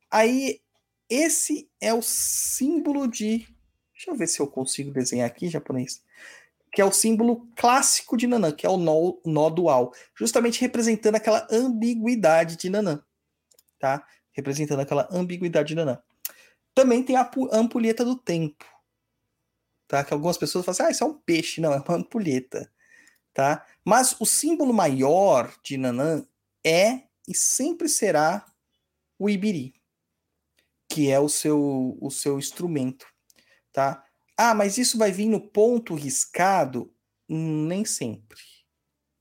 B: Aí esse é o símbolo de. Deixa eu ver se eu consigo desenhar aqui, japonês. Que é o símbolo clássico de Nanã, que é o nó, nó dual. Justamente representando aquela ambiguidade de Nanã. Tá? Representando aquela ambiguidade de Nanã. Também tem a pu- ampulheta do tempo. Tá? Que algumas pessoas falam assim, ah, isso é um peixe. Não, é uma ampulheta. Tá? Mas o símbolo maior de Nanã é e sempre será o ibiri que é o seu, o seu instrumento, tá? Ah, mas isso vai vir no ponto riscado? Nem sempre,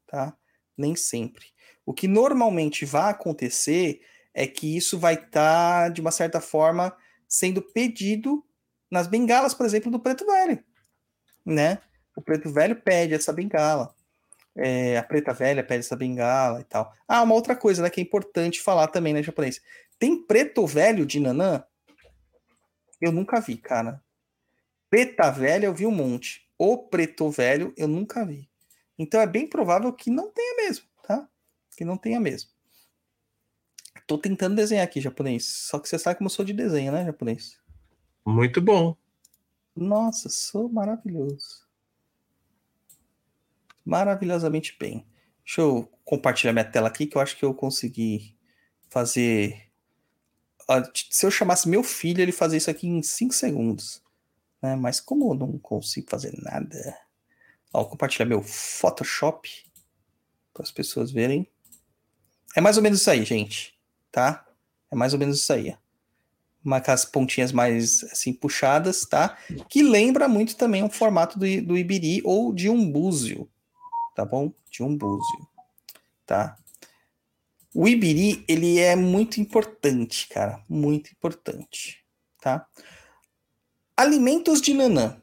B: tá? Nem sempre. O que normalmente vai acontecer é que isso vai estar, de uma certa forma, sendo pedido nas bengalas, por exemplo, do Preto Velho, né? O Preto Velho pede essa bengala. É, a Preta Velha pede essa bengala e tal. Ah, uma outra coisa, né, que é importante falar também, né, japonês? Tem preto velho de nanã? Eu nunca vi, cara. Preta velha eu vi um monte. O preto velho eu nunca vi. Então é bem provável que não tenha mesmo, tá? Que não tenha mesmo. Tô tentando desenhar aqui, japonês. Só que você sabe como eu sou de desenho, né, japonês?
C: Muito bom.
B: Nossa, sou maravilhoso. Maravilhosamente bem. Deixa eu compartilhar minha tela aqui, que eu acho que eu consegui fazer. Se eu chamasse meu filho, ele fazia isso aqui em 5 segundos. Né? Mas como eu não consigo fazer nada. Ó, vou compartilhar meu Photoshop para as pessoas verem. É mais ou menos isso aí, gente. Tá? É mais ou menos isso aí. Uma com as pontinhas mais assim puxadas, tá? Que lembra muito também um formato do, do Ibiri ou de um búzio, tá bom? De um búzio, tá? O Ibiri, ele é muito importante, cara, muito importante, tá? Alimentos de nanã.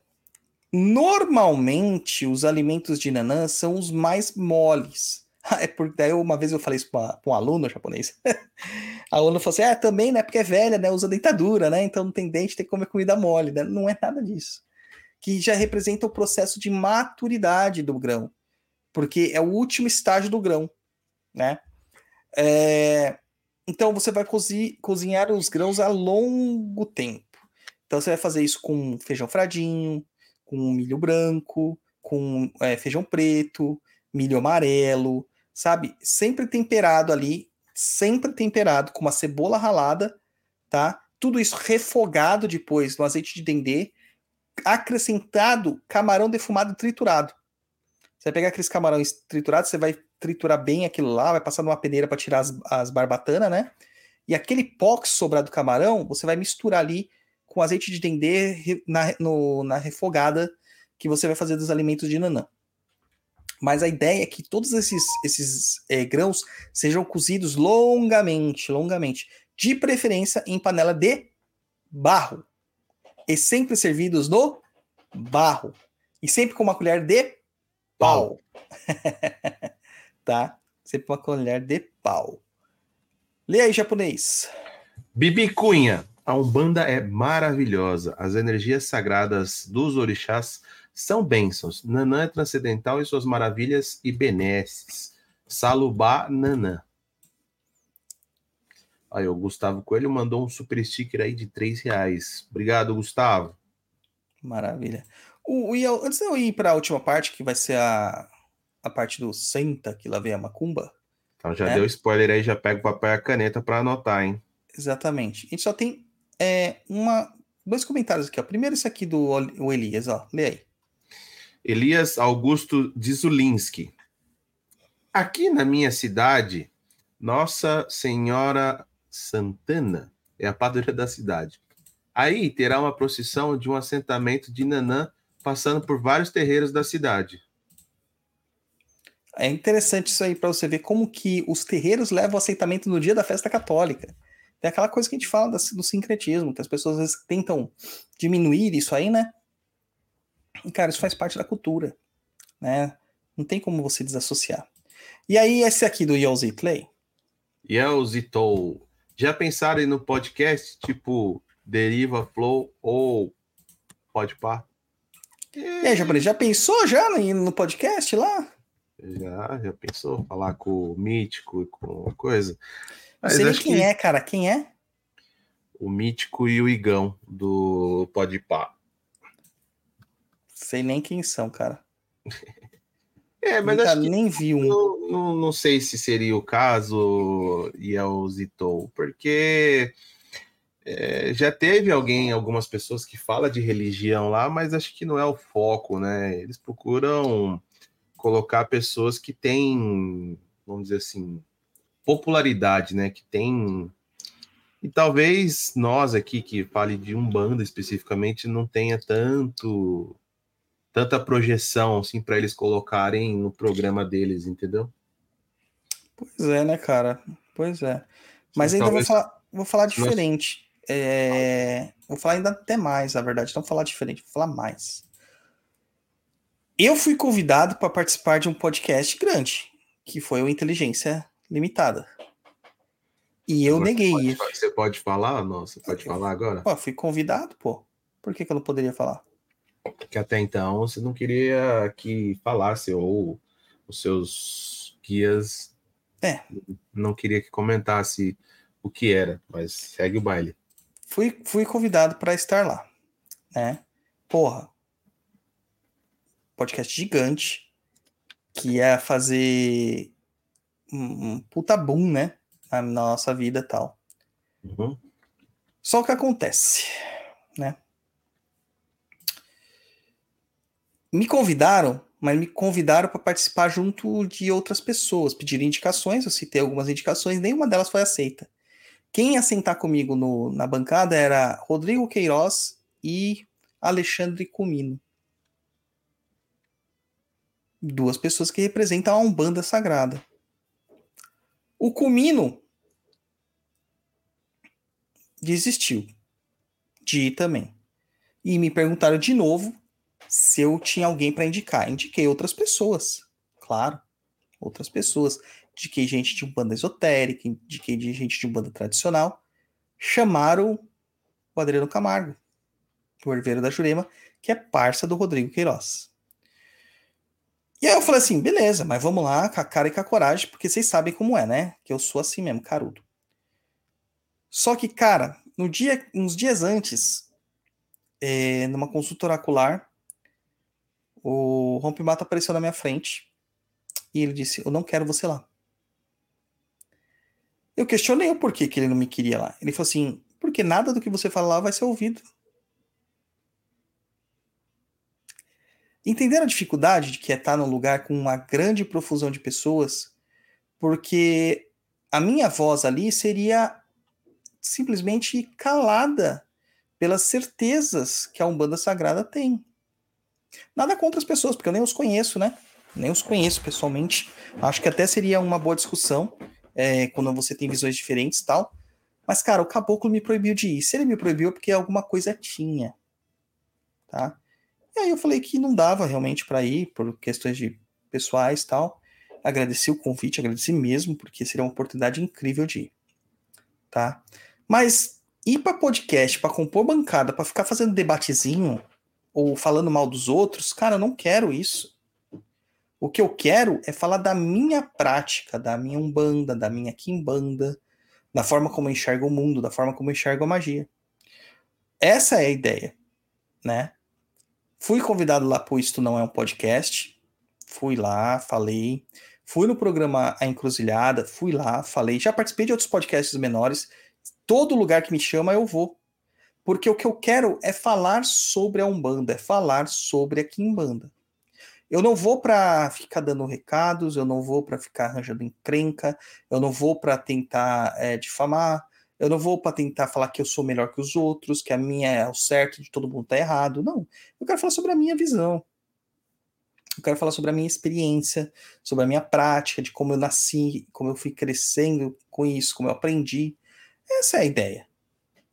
B: Normalmente, os alimentos de nanã são os mais moles. [LAUGHS] É porque daí uma vez eu falei isso para um aluno japonês. [LAUGHS] A aluno falou assim: é, também, né? Porque é velha, né? Usa dentadura, né? Então não tem dente, tem que comer comida mole, né? Não é nada disso. Que já representa o processo de maturidade do grão. Porque é o último estágio do grão, né? É, Então você vai cozi- cozinhar os grãos a longo tempo. Então você vai fazer isso com feijão fradinho, com milho branco, com é, feijão preto, milho amarelo, sabe? Sempre temperado ali, sempre temperado com uma cebola ralada, tá? Tudo isso refogado depois no azeite de dendê, acrescentado camarão defumado triturado. Você vai pegar aqueles camarões triturados, você vai triturar bem aquilo lá, vai passar numa peneira para tirar as, as barbatanas, né? E aquele pó que sobrar do camarão, você vai misturar ali com azeite de dendê na, no- na refogada que você vai fazer dos alimentos de nanã. Mas a ideia é que todos esses, esses eh, grãos sejam cozidos longamente, longamente. De preferência em panela de barro. E sempre servidos no barro. E sempre com uma colher de pau. [LAUGHS] tá? Sempre com uma colher de pau. Lê aí, japonês.
C: Bibi Cunha, a Umbanda é maravilhosa. As energias sagradas dos orixás são bênçãos. Nanã é transcendental em suas maravilhas e benesses. Salubá Nanã. Aí, o Gustavo Coelho mandou um super sticker aí de 3 reais. Obrigado, Gustavo.
B: Maravilha. O, Iel- antes de eu ir para a última parte, que vai ser a, a parte do Senta, que lá vem a Macumba.
C: Então já
B: É.
C: deu spoiler aí, já pega o papel e a caneta para anotar, hein?
B: Exatamente. A gente só tem é, uma, dois comentários aqui. Ó. Primeiro esse aqui do o Elias, ó. Lê aí.
C: Elias Augusto Dzizulinski. Aqui na minha cidade, Nossa Senhora Santana é a padroeira da cidade. Aí terá uma procissão de um assentamento de Nanã passando por vários terreiros da cidade.
B: É interessante isso aí para você ver como que os terreiros levam o aceitamento no dia da festa católica. Tem aquela coisa que a gente fala do sincretismo, que as pessoas às vezes tentam diminuir isso aí, né? E, cara, isso faz parte da cultura, né? Não tem como você desassociar. E aí, esse aqui do
C: é o Zitou. Já pensaram no podcast tipo Deriva Flow ou Podpar?
B: E aí, japonês, já pensou já no, podcast lá?
C: Já, já pensou? Falar com o Mítico e com coisa?
B: Não
C: Mas
B: sei nem quem
C: que
B: é, cara. Quem é?
C: o Mítico e o Igão do Podpar.
B: Sei nem quem são, cara. [LAUGHS]
C: É, mas
B: Nunca
C: acho que
B: nem vi um.
C: não, não, não sei se seria o caso e é o Zitou, porque é, já teve alguém, algumas pessoas que fala de religião lá, mas acho que não é o foco, né? Eles procuram colocar pessoas que têm, vamos dizer assim, popularidade, né? Que tem e talvez nós aqui que fale de Umbanda especificamente não tenha tanto tanta projeção assim para eles colocarem no programa deles, entendeu?
B: Pois é, né, cara? Pois é. Mas ainda
C: Talvez-
B: vou falar, vou falar diferente. É, Vou falar ainda até mais, na verdade. Não falar diferente, vou falar mais. Eu fui convidado para participar de um podcast grande, que foi o Inteligência Limitada. E eu neguei.
C: Você pode, você pode falar? Você pode falar agora?
B: Fui convidado, pô. Por que, que eu não poderia falar?
C: Que até então você não queria que falasse ou os seus guias
B: É.
C: não queria que comentasse o que era, mas segue o baile.
B: Fui, fui convidado para estar lá, né? Porra. Podcast gigante que ia fazer um, um puta boom, né? Na, na nossa vida e tal.
C: Uhum.
B: Só o que acontece, né? Me convidaram, mas me convidaram para participar junto de outras pessoas, pediram indicações, eu citei algumas indicações, nenhuma delas foi aceita. Quem ia sentar comigo no- na bancada era Rodrigo Queiroz e Alexandre Comino. Duas pessoas que representam a Umbanda Sagrada. O Comino desistiu de ir também. E me perguntaram de novo se eu tinha alguém para indicar. Indiquei outras pessoas, claro, outras pessoas. Indiquei gente de banda esotérica, indiquei gente de banda tradicional. Chamaram o Adriano Camargo, o herveiro da Jurema, que é parça do Rodrigo Queiroz. E aí eu falei assim, beleza, mas vamos lá, com a cara e com a coragem, porque vocês sabem como é, né? Que eu sou assim mesmo, carudo. Só que, cara, no dia, uns dias antes, é, numa consulta oracular, o Rompimato apareceu na minha frente e ele disse: Eu não quero você lá. Eu questionei o porquê que ele não me queria lá. Ele falou assim: Porque nada do que você falar lá vai ser ouvido. Entenderam a dificuldade de que é estar num lugar com uma grande profusão de pessoas? Porque a minha voz ali seria simplesmente calada pelas certezas que a Umbanda Sagrada tem. Nada contra as pessoas, porque eu nem os conheço, né? Nem os conheço pessoalmente. Acho que até seria uma boa discussão é, quando você tem visões diferentes e tal. Mas, cara, o caboclo me proibiu de ir. Se ele me proibiu, é porque alguma coisa tinha. Tá? E aí eu falei que não dava realmente para ir, por questões de pessoais e tal. Agradeci o convite, agradeci mesmo, porque seria uma oportunidade incrível de ir. Tá? Mas ir para podcast, para compor bancada, para ficar fazendo debatezinho ou falando mal dos outros, cara, eu não quero isso. O que eu quero é falar da minha prática, da minha umbanda, da minha quimbanda, da forma como eu enxergo o mundo, da forma como eu enxergo a magia. Essa é a ideia, né? Fui convidado lá por Isto Não É um Podcast. Fui lá, falei. Fui no programa A Encruzilhada, fui lá, falei. Já participei de outros podcasts menores. Todo lugar que me chama eu vou. Porque o que eu quero é falar sobre a Umbanda, é falar sobre a Kimbanda. Eu não vou para ficar dando recados, eu não vou para ficar arranjando encrenca, eu não vou para tentar é, difamar, eu não vou para tentar falar que eu sou melhor que os outros, que a minha é o certo, de todo mundo tá errado. Não. Eu quero falar sobre a minha visão. Eu quero falar sobre a minha experiência, sobre a minha prática, de como eu nasci, como eu fui crescendo com isso, como eu aprendi. Essa é a ideia.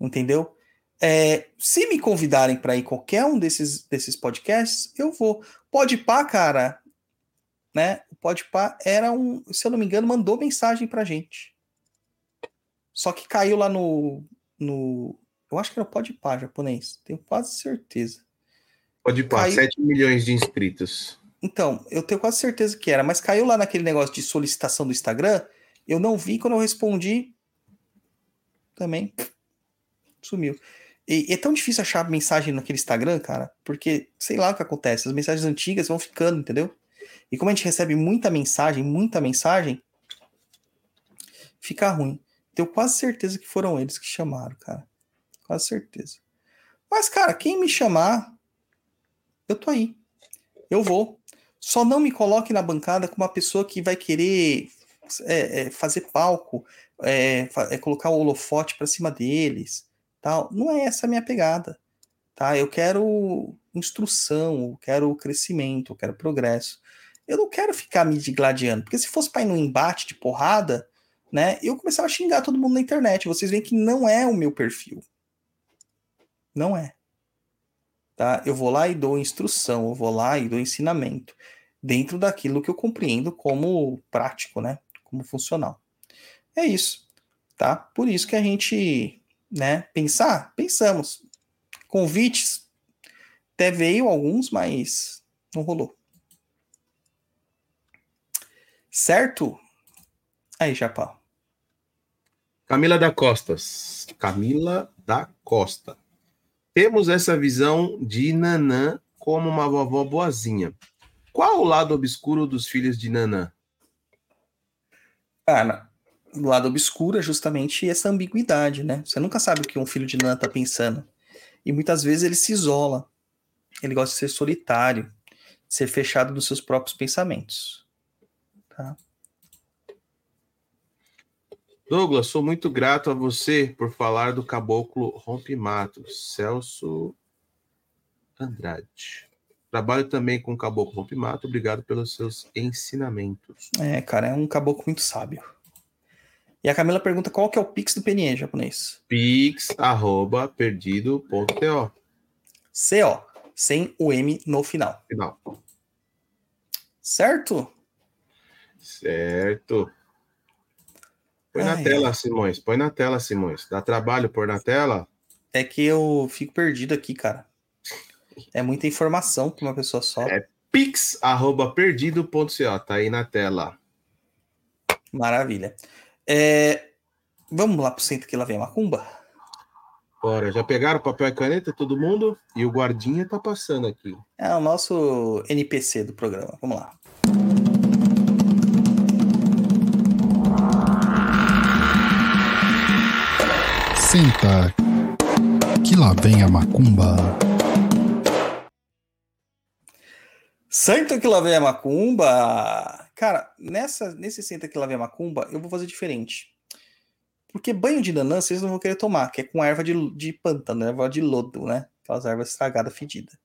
B: Entendeu? É, se me convidarem para ir qualquer um desses, desses podcasts, eu vou. Pode pá, cara, né? O Pode pá era um, se eu não me engano, mandou mensagem pra gente. Só que caiu lá no. no eu acho que era o Podpah japonês, tenho quase certeza.
C: Pode ir
B: Caiu-
C: 7 milhões de inscritos.
B: Então, eu tenho quase certeza que era, mas caiu lá naquele negócio de solicitação do Instagram. Eu não vi quando eu respondi. Também sumiu. E é tão difícil achar mensagem naquele Instagram, cara, porque sei lá o que acontece. As mensagens antigas vão ficando, entendeu? E como a gente recebe muita mensagem, muita mensagem, fica ruim. Tenho quase certeza que foram eles que chamaram, cara. Quase certeza. Mas, cara, quem me chamar, eu tô aí. Eu vou. Só não me coloque na bancada com uma pessoa que vai querer é, é, fazer palco, é, é, colocar o holofote pra cima deles, tal. Não é essa a minha pegada, tá? Eu quero instrução, eu quero crescimento, eu quero progresso. Eu não quero ficar me digladiando, porque se fosse para ir num embate de porrada, né, eu começava a xingar todo mundo na internet. Vocês veem que não é o meu perfil. Não é. Tá? Eu vou lá e dou instrução, eu vou lá e dou ensinamento dentro daquilo que eu compreendo como prático, né? Como funcional. É isso, tá? Por isso que a gente, né, pensar, pensamos. Convites até veio alguns, mas não rolou. Certo? Aí, Japão.
C: Camila da Costa. Camila da Costa. Temos essa visão de Nanã como uma vovó boazinha. Qual o lado obscuro dos filhos de Nanã?
B: Cara, do lado obscuro é justamente essa ambiguidade, né? Você nunca sabe o que um filho de Nã tá pensando. E muitas vezes ele se isola. Ele gosta de ser solitário, de ser fechado nos seus próprios pensamentos. Tá?
C: Douglas, sou muito grato a você por falar do caboclo Rompimatos, Celso Andrade. Trabalho também com o caboclo Rompimato, obrigado pelos seus ensinamentos.
B: É, cara, é um caboclo muito sábio. E a Camila pergunta qual que é o pix do PNE japonês.
C: Pix, arroba, perdido.to.
B: CO. sem o M no final.
C: Final.
B: Certo?
C: Certo. Põe na
B: Ai,
C: tela, Simões. Põe na tela, Simões. Dá trabalho pôr na tela?
B: É que eu fico perdido aqui, cara. É muita informação para uma pessoa só.
C: É. Pix, arroba perdido.co. Tá aí na tela.
B: Maravilha. É, Vamos lá pro centro que lá vem a macumba?
C: Bora, já pegaram papel e caneta, todo mundo? E o guardinha tá passando aqui.
B: É o nosso NPC do programa. Vamos lá.
A: Senta, que lá vem a macumba.
B: Senta que lá vem a macumba. Cara, nessa, nesse senta que lá vem a macumba, eu vou fazer diferente. Porque banho de nanã vocês não vão querer tomar, que é com erva de, de pântano, erva de lodo, né? Aquelas ervas estragadas, fedidas.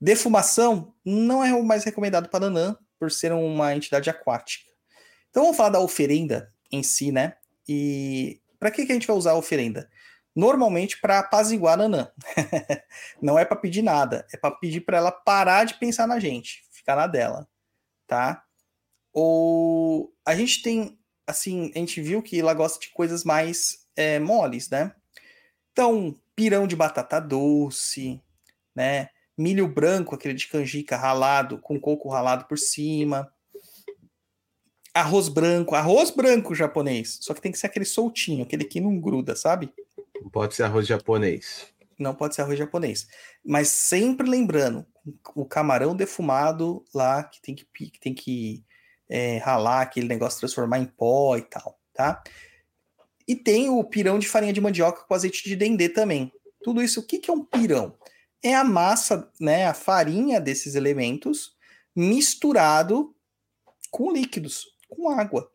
B: Defumação não é o mais recomendado para nanã, por ser uma entidade aquática. Então vamos falar da oferenda em si, né? E para que, que a gente vai usar a oferenda? Normalmente para apaziguar a nanã. [LAUGHS] não é para pedir nada, é para pedir para ela parar de pensar na gente, ficar na dela, tá? Ou a gente tem, assim, a gente viu que ela gosta de coisas mais é, moles, né? Então, pirão de batata doce, né? Milho branco, aquele de canjica ralado, com coco ralado por cima. Arroz branco, arroz branco japonês. Só que tem que ser aquele soltinho, aquele que não gruda, sabe?
C: Não pode ser arroz japonês.
B: Não pode ser arroz japonês. Mas sempre lembrando, o camarão defumado lá, que tem que, que, tem que é, ralar aquele negócio, transformar em pó e tal, tá? E tem o pirão de farinha de mandioca com azeite de dendê também. Tudo isso, o que, que é um pirão? É a massa, né, a farinha desses elementos misturado com líquidos, com água,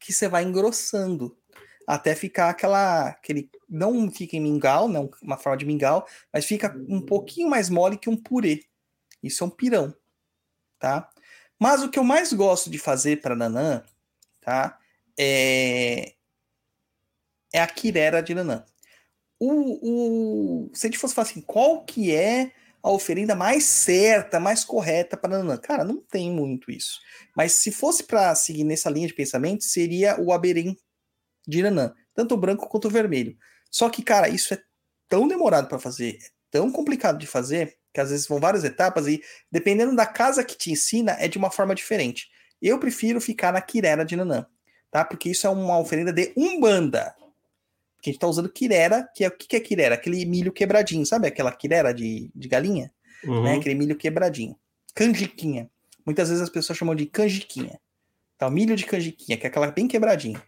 B: que você vai engrossando até ficar aquela, aquele, não fica em mingau, não uma forma de mingau, mas fica um pouquinho mais mole que um purê. Isso é um pirão, tá? Mas o que eu mais gosto de fazer para nanã, tá? É, é a quirera de nanã. O, o, se a gente fosse falar assim, qual que é a oferenda mais certa, mais correta para nanã? Cara, não tem muito isso. Mas se fosse para seguir nessa linha de pensamento, seria o aberim de nanã, tanto o branco quanto o vermelho. Só que, cara, isso é tão demorado para fazer, é tão complicado de fazer, que às vezes vão várias etapas e dependendo da casa que te ensina, é de uma forma diferente. Eu prefiro ficar na quirera de nanã, tá? Porque isso é uma oferenda de umbanda. Porque a gente tá usando quirera, que é o que, que é quirera? Aquele milho quebradinho, sabe aquela quirera de, de galinha?
C: Uhum.
B: Né? Aquele milho quebradinho. Canjiquinha. Muitas vezes as pessoas chamam de canjiquinha. Tá, o milho de canjiquinha, que é aquela bem quebradinha.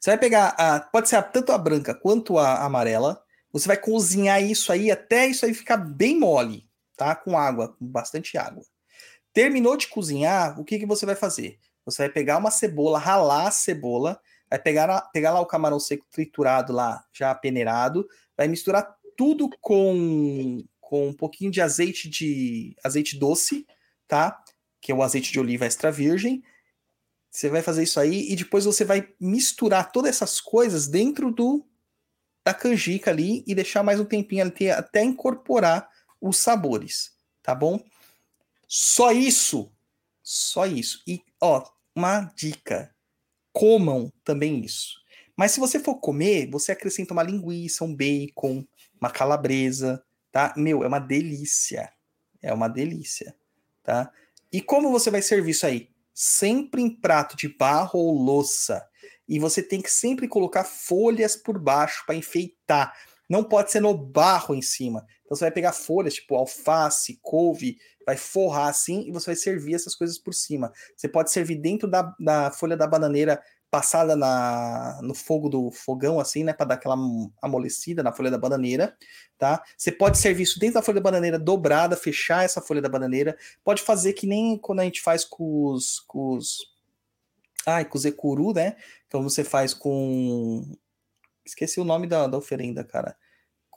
B: Você vai pegar, a, pode ser a, tanto a branca quanto a amarela. Você vai cozinhar isso aí até isso aí ficar bem mole, tá? Com água, com bastante água. Terminou de cozinhar, o que, que você vai fazer? Você vai pegar uma cebola, ralar a cebola, vai pegar, pegar lá o camarão seco triturado lá, já peneirado, vai misturar tudo com, com um pouquinho de azeite de azeite doce, tá? Que é o azeite de oliva extra virgem. Você vai fazer isso aí e depois você vai misturar todas essas coisas dentro do da canjica ali e deixar mais um tempinho ali até incorporar os sabores, tá bom? Só isso, só isso. E ó, uma dica: comam também isso. Mas se você for comer, você acrescenta uma linguiça, um bacon, uma calabresa, tá? Meu, é uma delícia. É uma delícia, tá? E como você vai servir isso aí? Sempre em prato de barro ou louça. E você tem que sempre colocar folhas por baixo para enfeitar. Não pode ser no barro em cima. Então você vai pegar folhas, tipo alface, couve, vai forrar assim e você vai servir essas coisas por cima. Você pode servir dentro da, da folha da bananeira passada na, no fogo do fogão, assim, né? Para dar aquela amolecida na folha da bananeira, tá? Você pode servir isso dentro da folha da bananeira dobrada, fechar essa folha da bananeira. Pode fazer que nem quando a gente faz com os. Com os ai, com o Zekuru, né? Então você faz com. Esqueci o nome da, da oferenda, cara.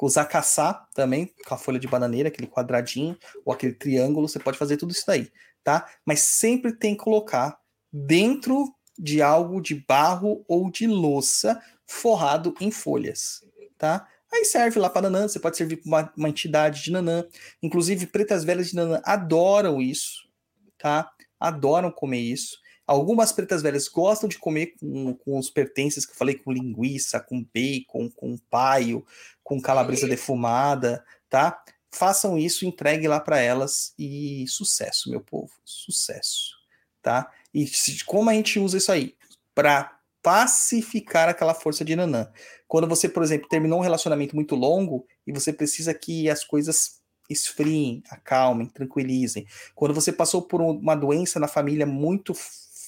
B: Zakassá também, com a folha de bananeira, aquele quadradinho, ou aquele triângulo, você pode fazer tudo isso daí, tá? Mas sempre tem que colocar dentro de algo de barro ou de louça forrado em folhas, tá? Aí serve lá para Nanã, você pode servir para uma, uma entidade de Nanã. Inclusive, pretas velhas de Nanã adoram isso, tá? Adoram comer isso. Algumas pretas velhas gostam de comer com, com os pertences que eu falei, com linguiça, com bacon, com paio, com calabresa defumada, tá? Façam isso, entregue lá para elas e sucesso, meu povo, sucesso, tá? E se- como a gente usa isso aí? Para pacificar aquela força de Nanã. Quando você, por exemplo, terminou um relacionamento muito longo e você precisa que as coisas esfriem, acalmem, tranquilizem. Quando você passou por um- uma doença na família muito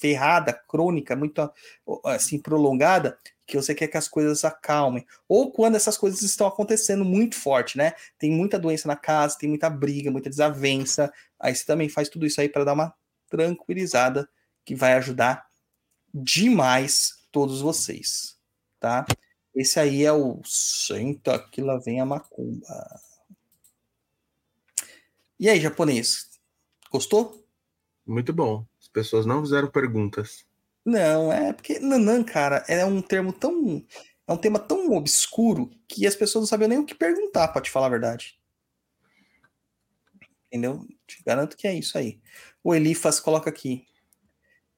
B: ferrada, crônica, muito assim prolongada, que você quer que as coisas acalmem. Ou quando essas coisas estão acontecendo muito forte, né? Tem muita doença na casa, tem muita briga, muita desavença. Aí você também faz tudo isso aí para dar uma tranquilizada, que vai ajudar demais todos vocês, tá? Esse aí é o senta que lá vem a macumba. E aí, japonês? Gostou?
C: Muito bom. As pessoas não fizeram perguntas.
B: Não, é porque Nanã, cara, é um termo tão. É um tema tão obscuro que as pessoas não sabiam nem o que perguntar, pra te falar a verdade. Entendeu? Te garanto que é isso aí. O Elifas coloca aqui.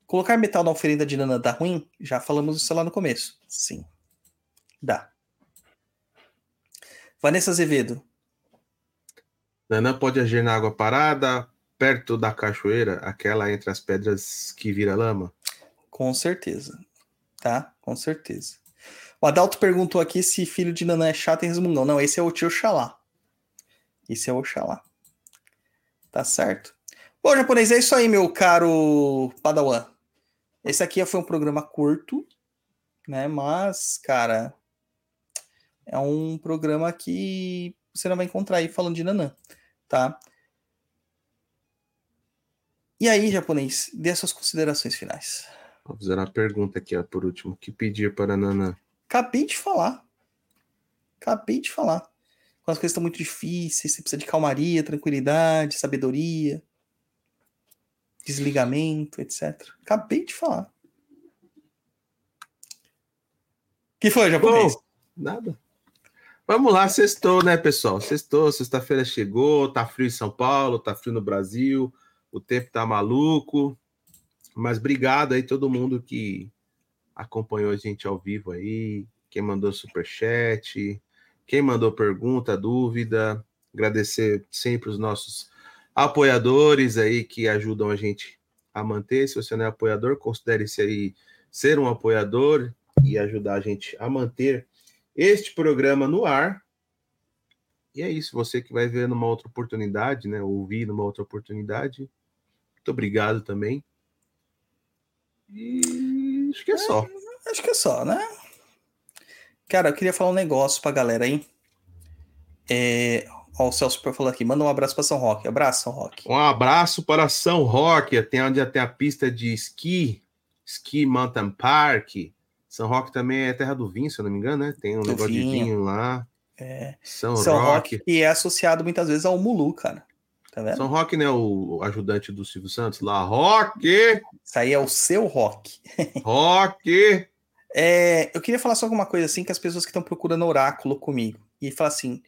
B: Colocar metal na oferenda de Nanã dá ruim? Já falamos isso lá no começo. Sim. Dá. Vanessa Azevedo.
C: Nanã pode agir na água parada, perto da cachoeira, aquela entre as pedras que vira lama?
B: Com certeza. Tá? Com certeza. O Adalto perguntou aqui se filho de Nanã é chato e resmungão. Não, esse é o tio Oxalá. Esse é o Oxalá. Tá certo? Bom, japonês, é isso aí, meu caro Padawan. Esse aqui foi um programa curto, né? Mas, cara, é um programa que você não vai encontrar aí falando de Nanã, tá? E aí, japonês, dê suas considerações finais.
C: Vou fazer uma pergunta aqui, ó, por último. O que pedir para Nanã?
B: Acabei de falar. Acabei de falar. Quando as coisas estão muito difíceis, você precisa de calmaria, tranquilidade, sabedoria, desligamento, etc. Acabei de falar. que foi, japonês?
C: Bom, nada. Vamos lá, sextou, né, pessoal? Sextou, sexta-feira chegou, tá frio em São Paulo, tá frio no Brasil, o tempo tá maluco. Mas obrigado aí todo mundo que acompanhou a gente ao vivo aí, quem mandou superchat, quem mandou pergunta, dúvida. Agradecer sempre os nossos apoiadores aí que ajudam a gente a manter. Se você não é apoiador, considere-se aí ser um apoiador e ajudar a gente a manter este programa no ar. E é isso, você que vai ver numa outra oportunidade, né? Ouvir numa outra oportunidade. Muito obrigado também. E acho que é só.
B: Acho que é só, né? Cara, eu queria falar um negócio pra galera aí. É... Ó, o Celso falou aqui, manda um abraço pra São Roque. Abraço, São Roque.
C: Um abraço para São Roque, tem onde tem a pista de esqui, Ski Mountain Park. São Roque também é terra do vinho, se eu não me engano, né? Tem um
B: Do
C: negócio de
B: vinho.
C: vinho lá.
B: É.
C: São,
B: São
C: Roque.
B: Roque, que é associado muitas vezes ao Mulu, cara. Tá?
C: São Roque, né? O ajudante do Silvio Santos lá. Roque!
B: Isso aí é o seu rock. [LAUGHS]
C: Roque!
B: É, eu queria falar só alguma coisa assim que as pessoas que estão procurando oráculo comigo e falar assim,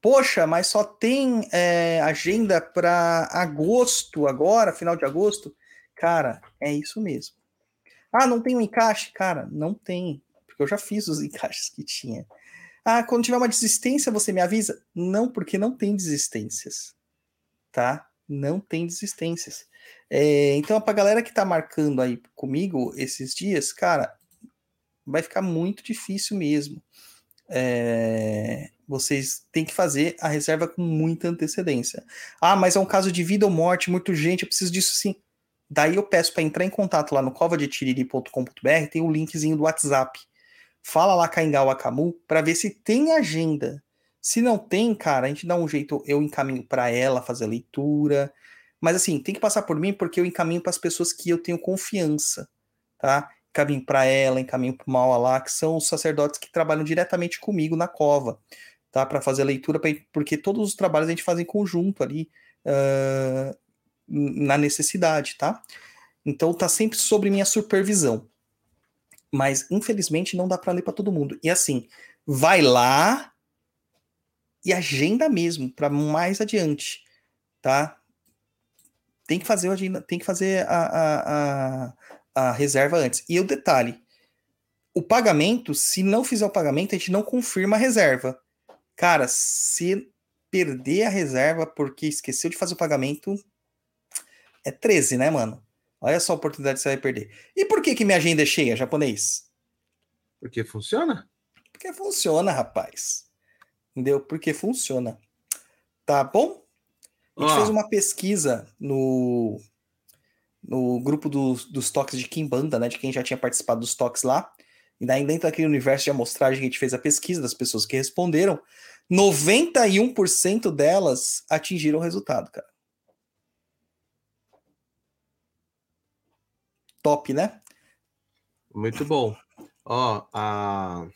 B: poxa, mas só tem é, agenda para agosto agora, final de agosto. Cara, é isso mesmo. Ah, não tem um encaixe? Cara, não tem, porque eu já fiz os [LAUGHS] encaixes que tinha. Ah, quando tiver uma desistência, você me avisa? Não, porque não tem desistências, tá? Não tem desistências. É, então, pra galera que tá marcando aí comigo esses dias, cara, vai ficar muito difícil mesmo. É, vocês têm que fazer a reserva com muita antecedência. Ah, mas é um caso de vida ou morte, muito urgente, eu preciso disso sim. Daí eu peço para entrar em contato lá no covadetiriri.com.br, tem o linkzinho do WhatsApp. Fala lá Caingal Acamu para ver se tem agenda. Se não tem, cara, a gente dá um jeito, eu encaminho para ela fazer a leitura. Mas assim, tem que passar por mim porque eu encaminho para as pessoas que eu tenho confiança, tá? encaminho para ela, encaminho para o Maua lá, que são os sacerdotes que trabalham diretamente comigo na cova, tá? Para fazer a leitura, porque todos os trabalhos a gente faz em conjunto ali, uh, na necessidade, tá? Então tá sempre sobre minha supervisão. Mas infelizmente não dá para ler para todo mundo. E assim, vai lá, e agenda mesmo para mais adiante, tá? Tem que fazer, agenda, tem que fazer a, a, a, a reserva antes. E o detalhe, o pagamento, se não fizer o pagamento, a gente não confirma a reserva. Cara, se perder a reserva porque esqueceu de fazer o pagamento, é 13, né, mano? Olha só a oportunidade que você vai perder. E por que que minha agenda é cheia, japonês?
C: Porque funciona?
B: Porque funciona, rapaz. Entendeu? Porque funciona. Tá bom? A gente
C: Ó.
B: fez uma pesquisa no, no grupo dos, dos toques de Kimbanda, né? De quem já tinha participado dos toques lá. E daí, dentro daquele universo de amostragem que a gente fez a pesquisa das pessoas que responderam, 91% delas atingiram o resultado, cara. Top, né?
C: Muito bom. Ó, a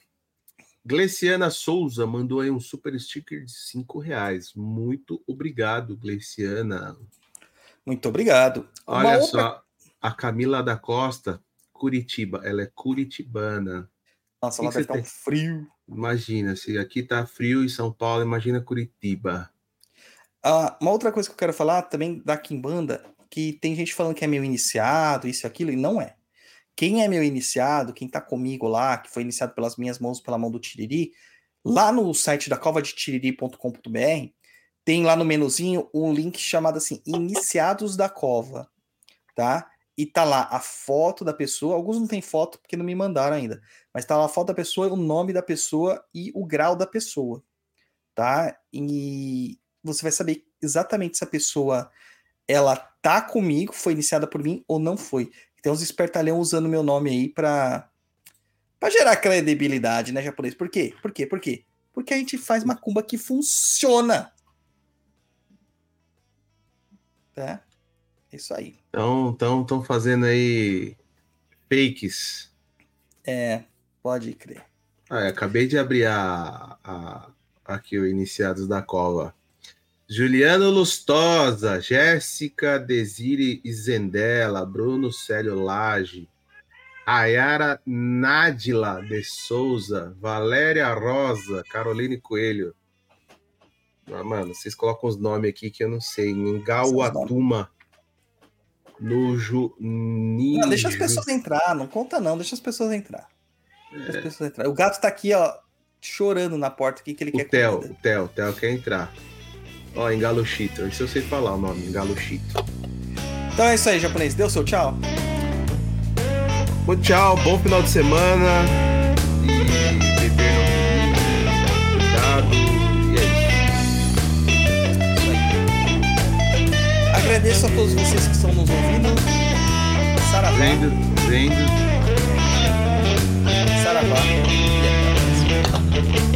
C: Gleciana Souza mandou aí um super sticker de 5 reais. Muito obrigado, Gleciana.
B: Muito obrigado. Uma
C: Olha
B: outra-
C: só, a Camila da Costa, Curitiba. Ela é curitibana.
B: Nossa, lá deve um frio.
C: Imagina, se aqui tá frio em São Paulo, imagina Curitiba.
B: Ah, uma outra coisa que eu quero falar também da Kimbanda, que tem gente falando que é meu iniciado, isso e aquilo, e não é. Quem é meu iniciado, quem tá comigo lá, que foi iniciado pelas minhas mãos, pela mão do Tiriri, lá no site da covadetiriri.com.br, tem lá no menuzinho um link chamado assim, Iniciados da Cova, tá? E tá lá a foto da pessoa, alguns não tem foto porque não me mandaram ainda, mas tá lá a foto da pessoa, o nome da pessoa e o grau da pessoa, tá? E você vai saber exatamente se a pessoa ela tá comigo, foi iniciada por mim ou não foi. Tem uns espertalhão usando meu nome aí pra, pra gerar credibilidade, né, japonês? Por quê? Por quê? Por quê? Porque a gente faz macumba que funciona. Tá? É isso aí.
C: Então, estão tão fazendo aí fakes.
B: É, pode crer.
C: Ah, acabei de abrir a, a- aqui o Iniciados da Cova. Juliano Lustosa, Jéssica Desire Izendela, Bruno Célio Lage, Ayara Nádila de Souza, Valéria Rosa, Caroline Coelho. Ah, mano, vocês colocam os nomes aqui que eu não sei. Ngauatuma. Nuju.
B: Não, deixa as pessoas entrar, não conta não, deixa as pessoas entrar. Deixa as pessoas entrar. O gato tá aqui, ó, chorando na porta aqui que ele
C: O
B: quer
C: Theo, o Theo, o Theo quer entrar. Ó, Engalochito. Isso eu sei falar o nome, Engalochito.
B: Então é isso aí, japonês. Deu seu tchau?
C: Bom, tchau, bom final de semana. E beber não cuidado. E é isso.
B: Agradeço a todos vocês que estão nos ouvindo. Saravá,
C: Vendo, vendo.
B: saravá. E até a próxima.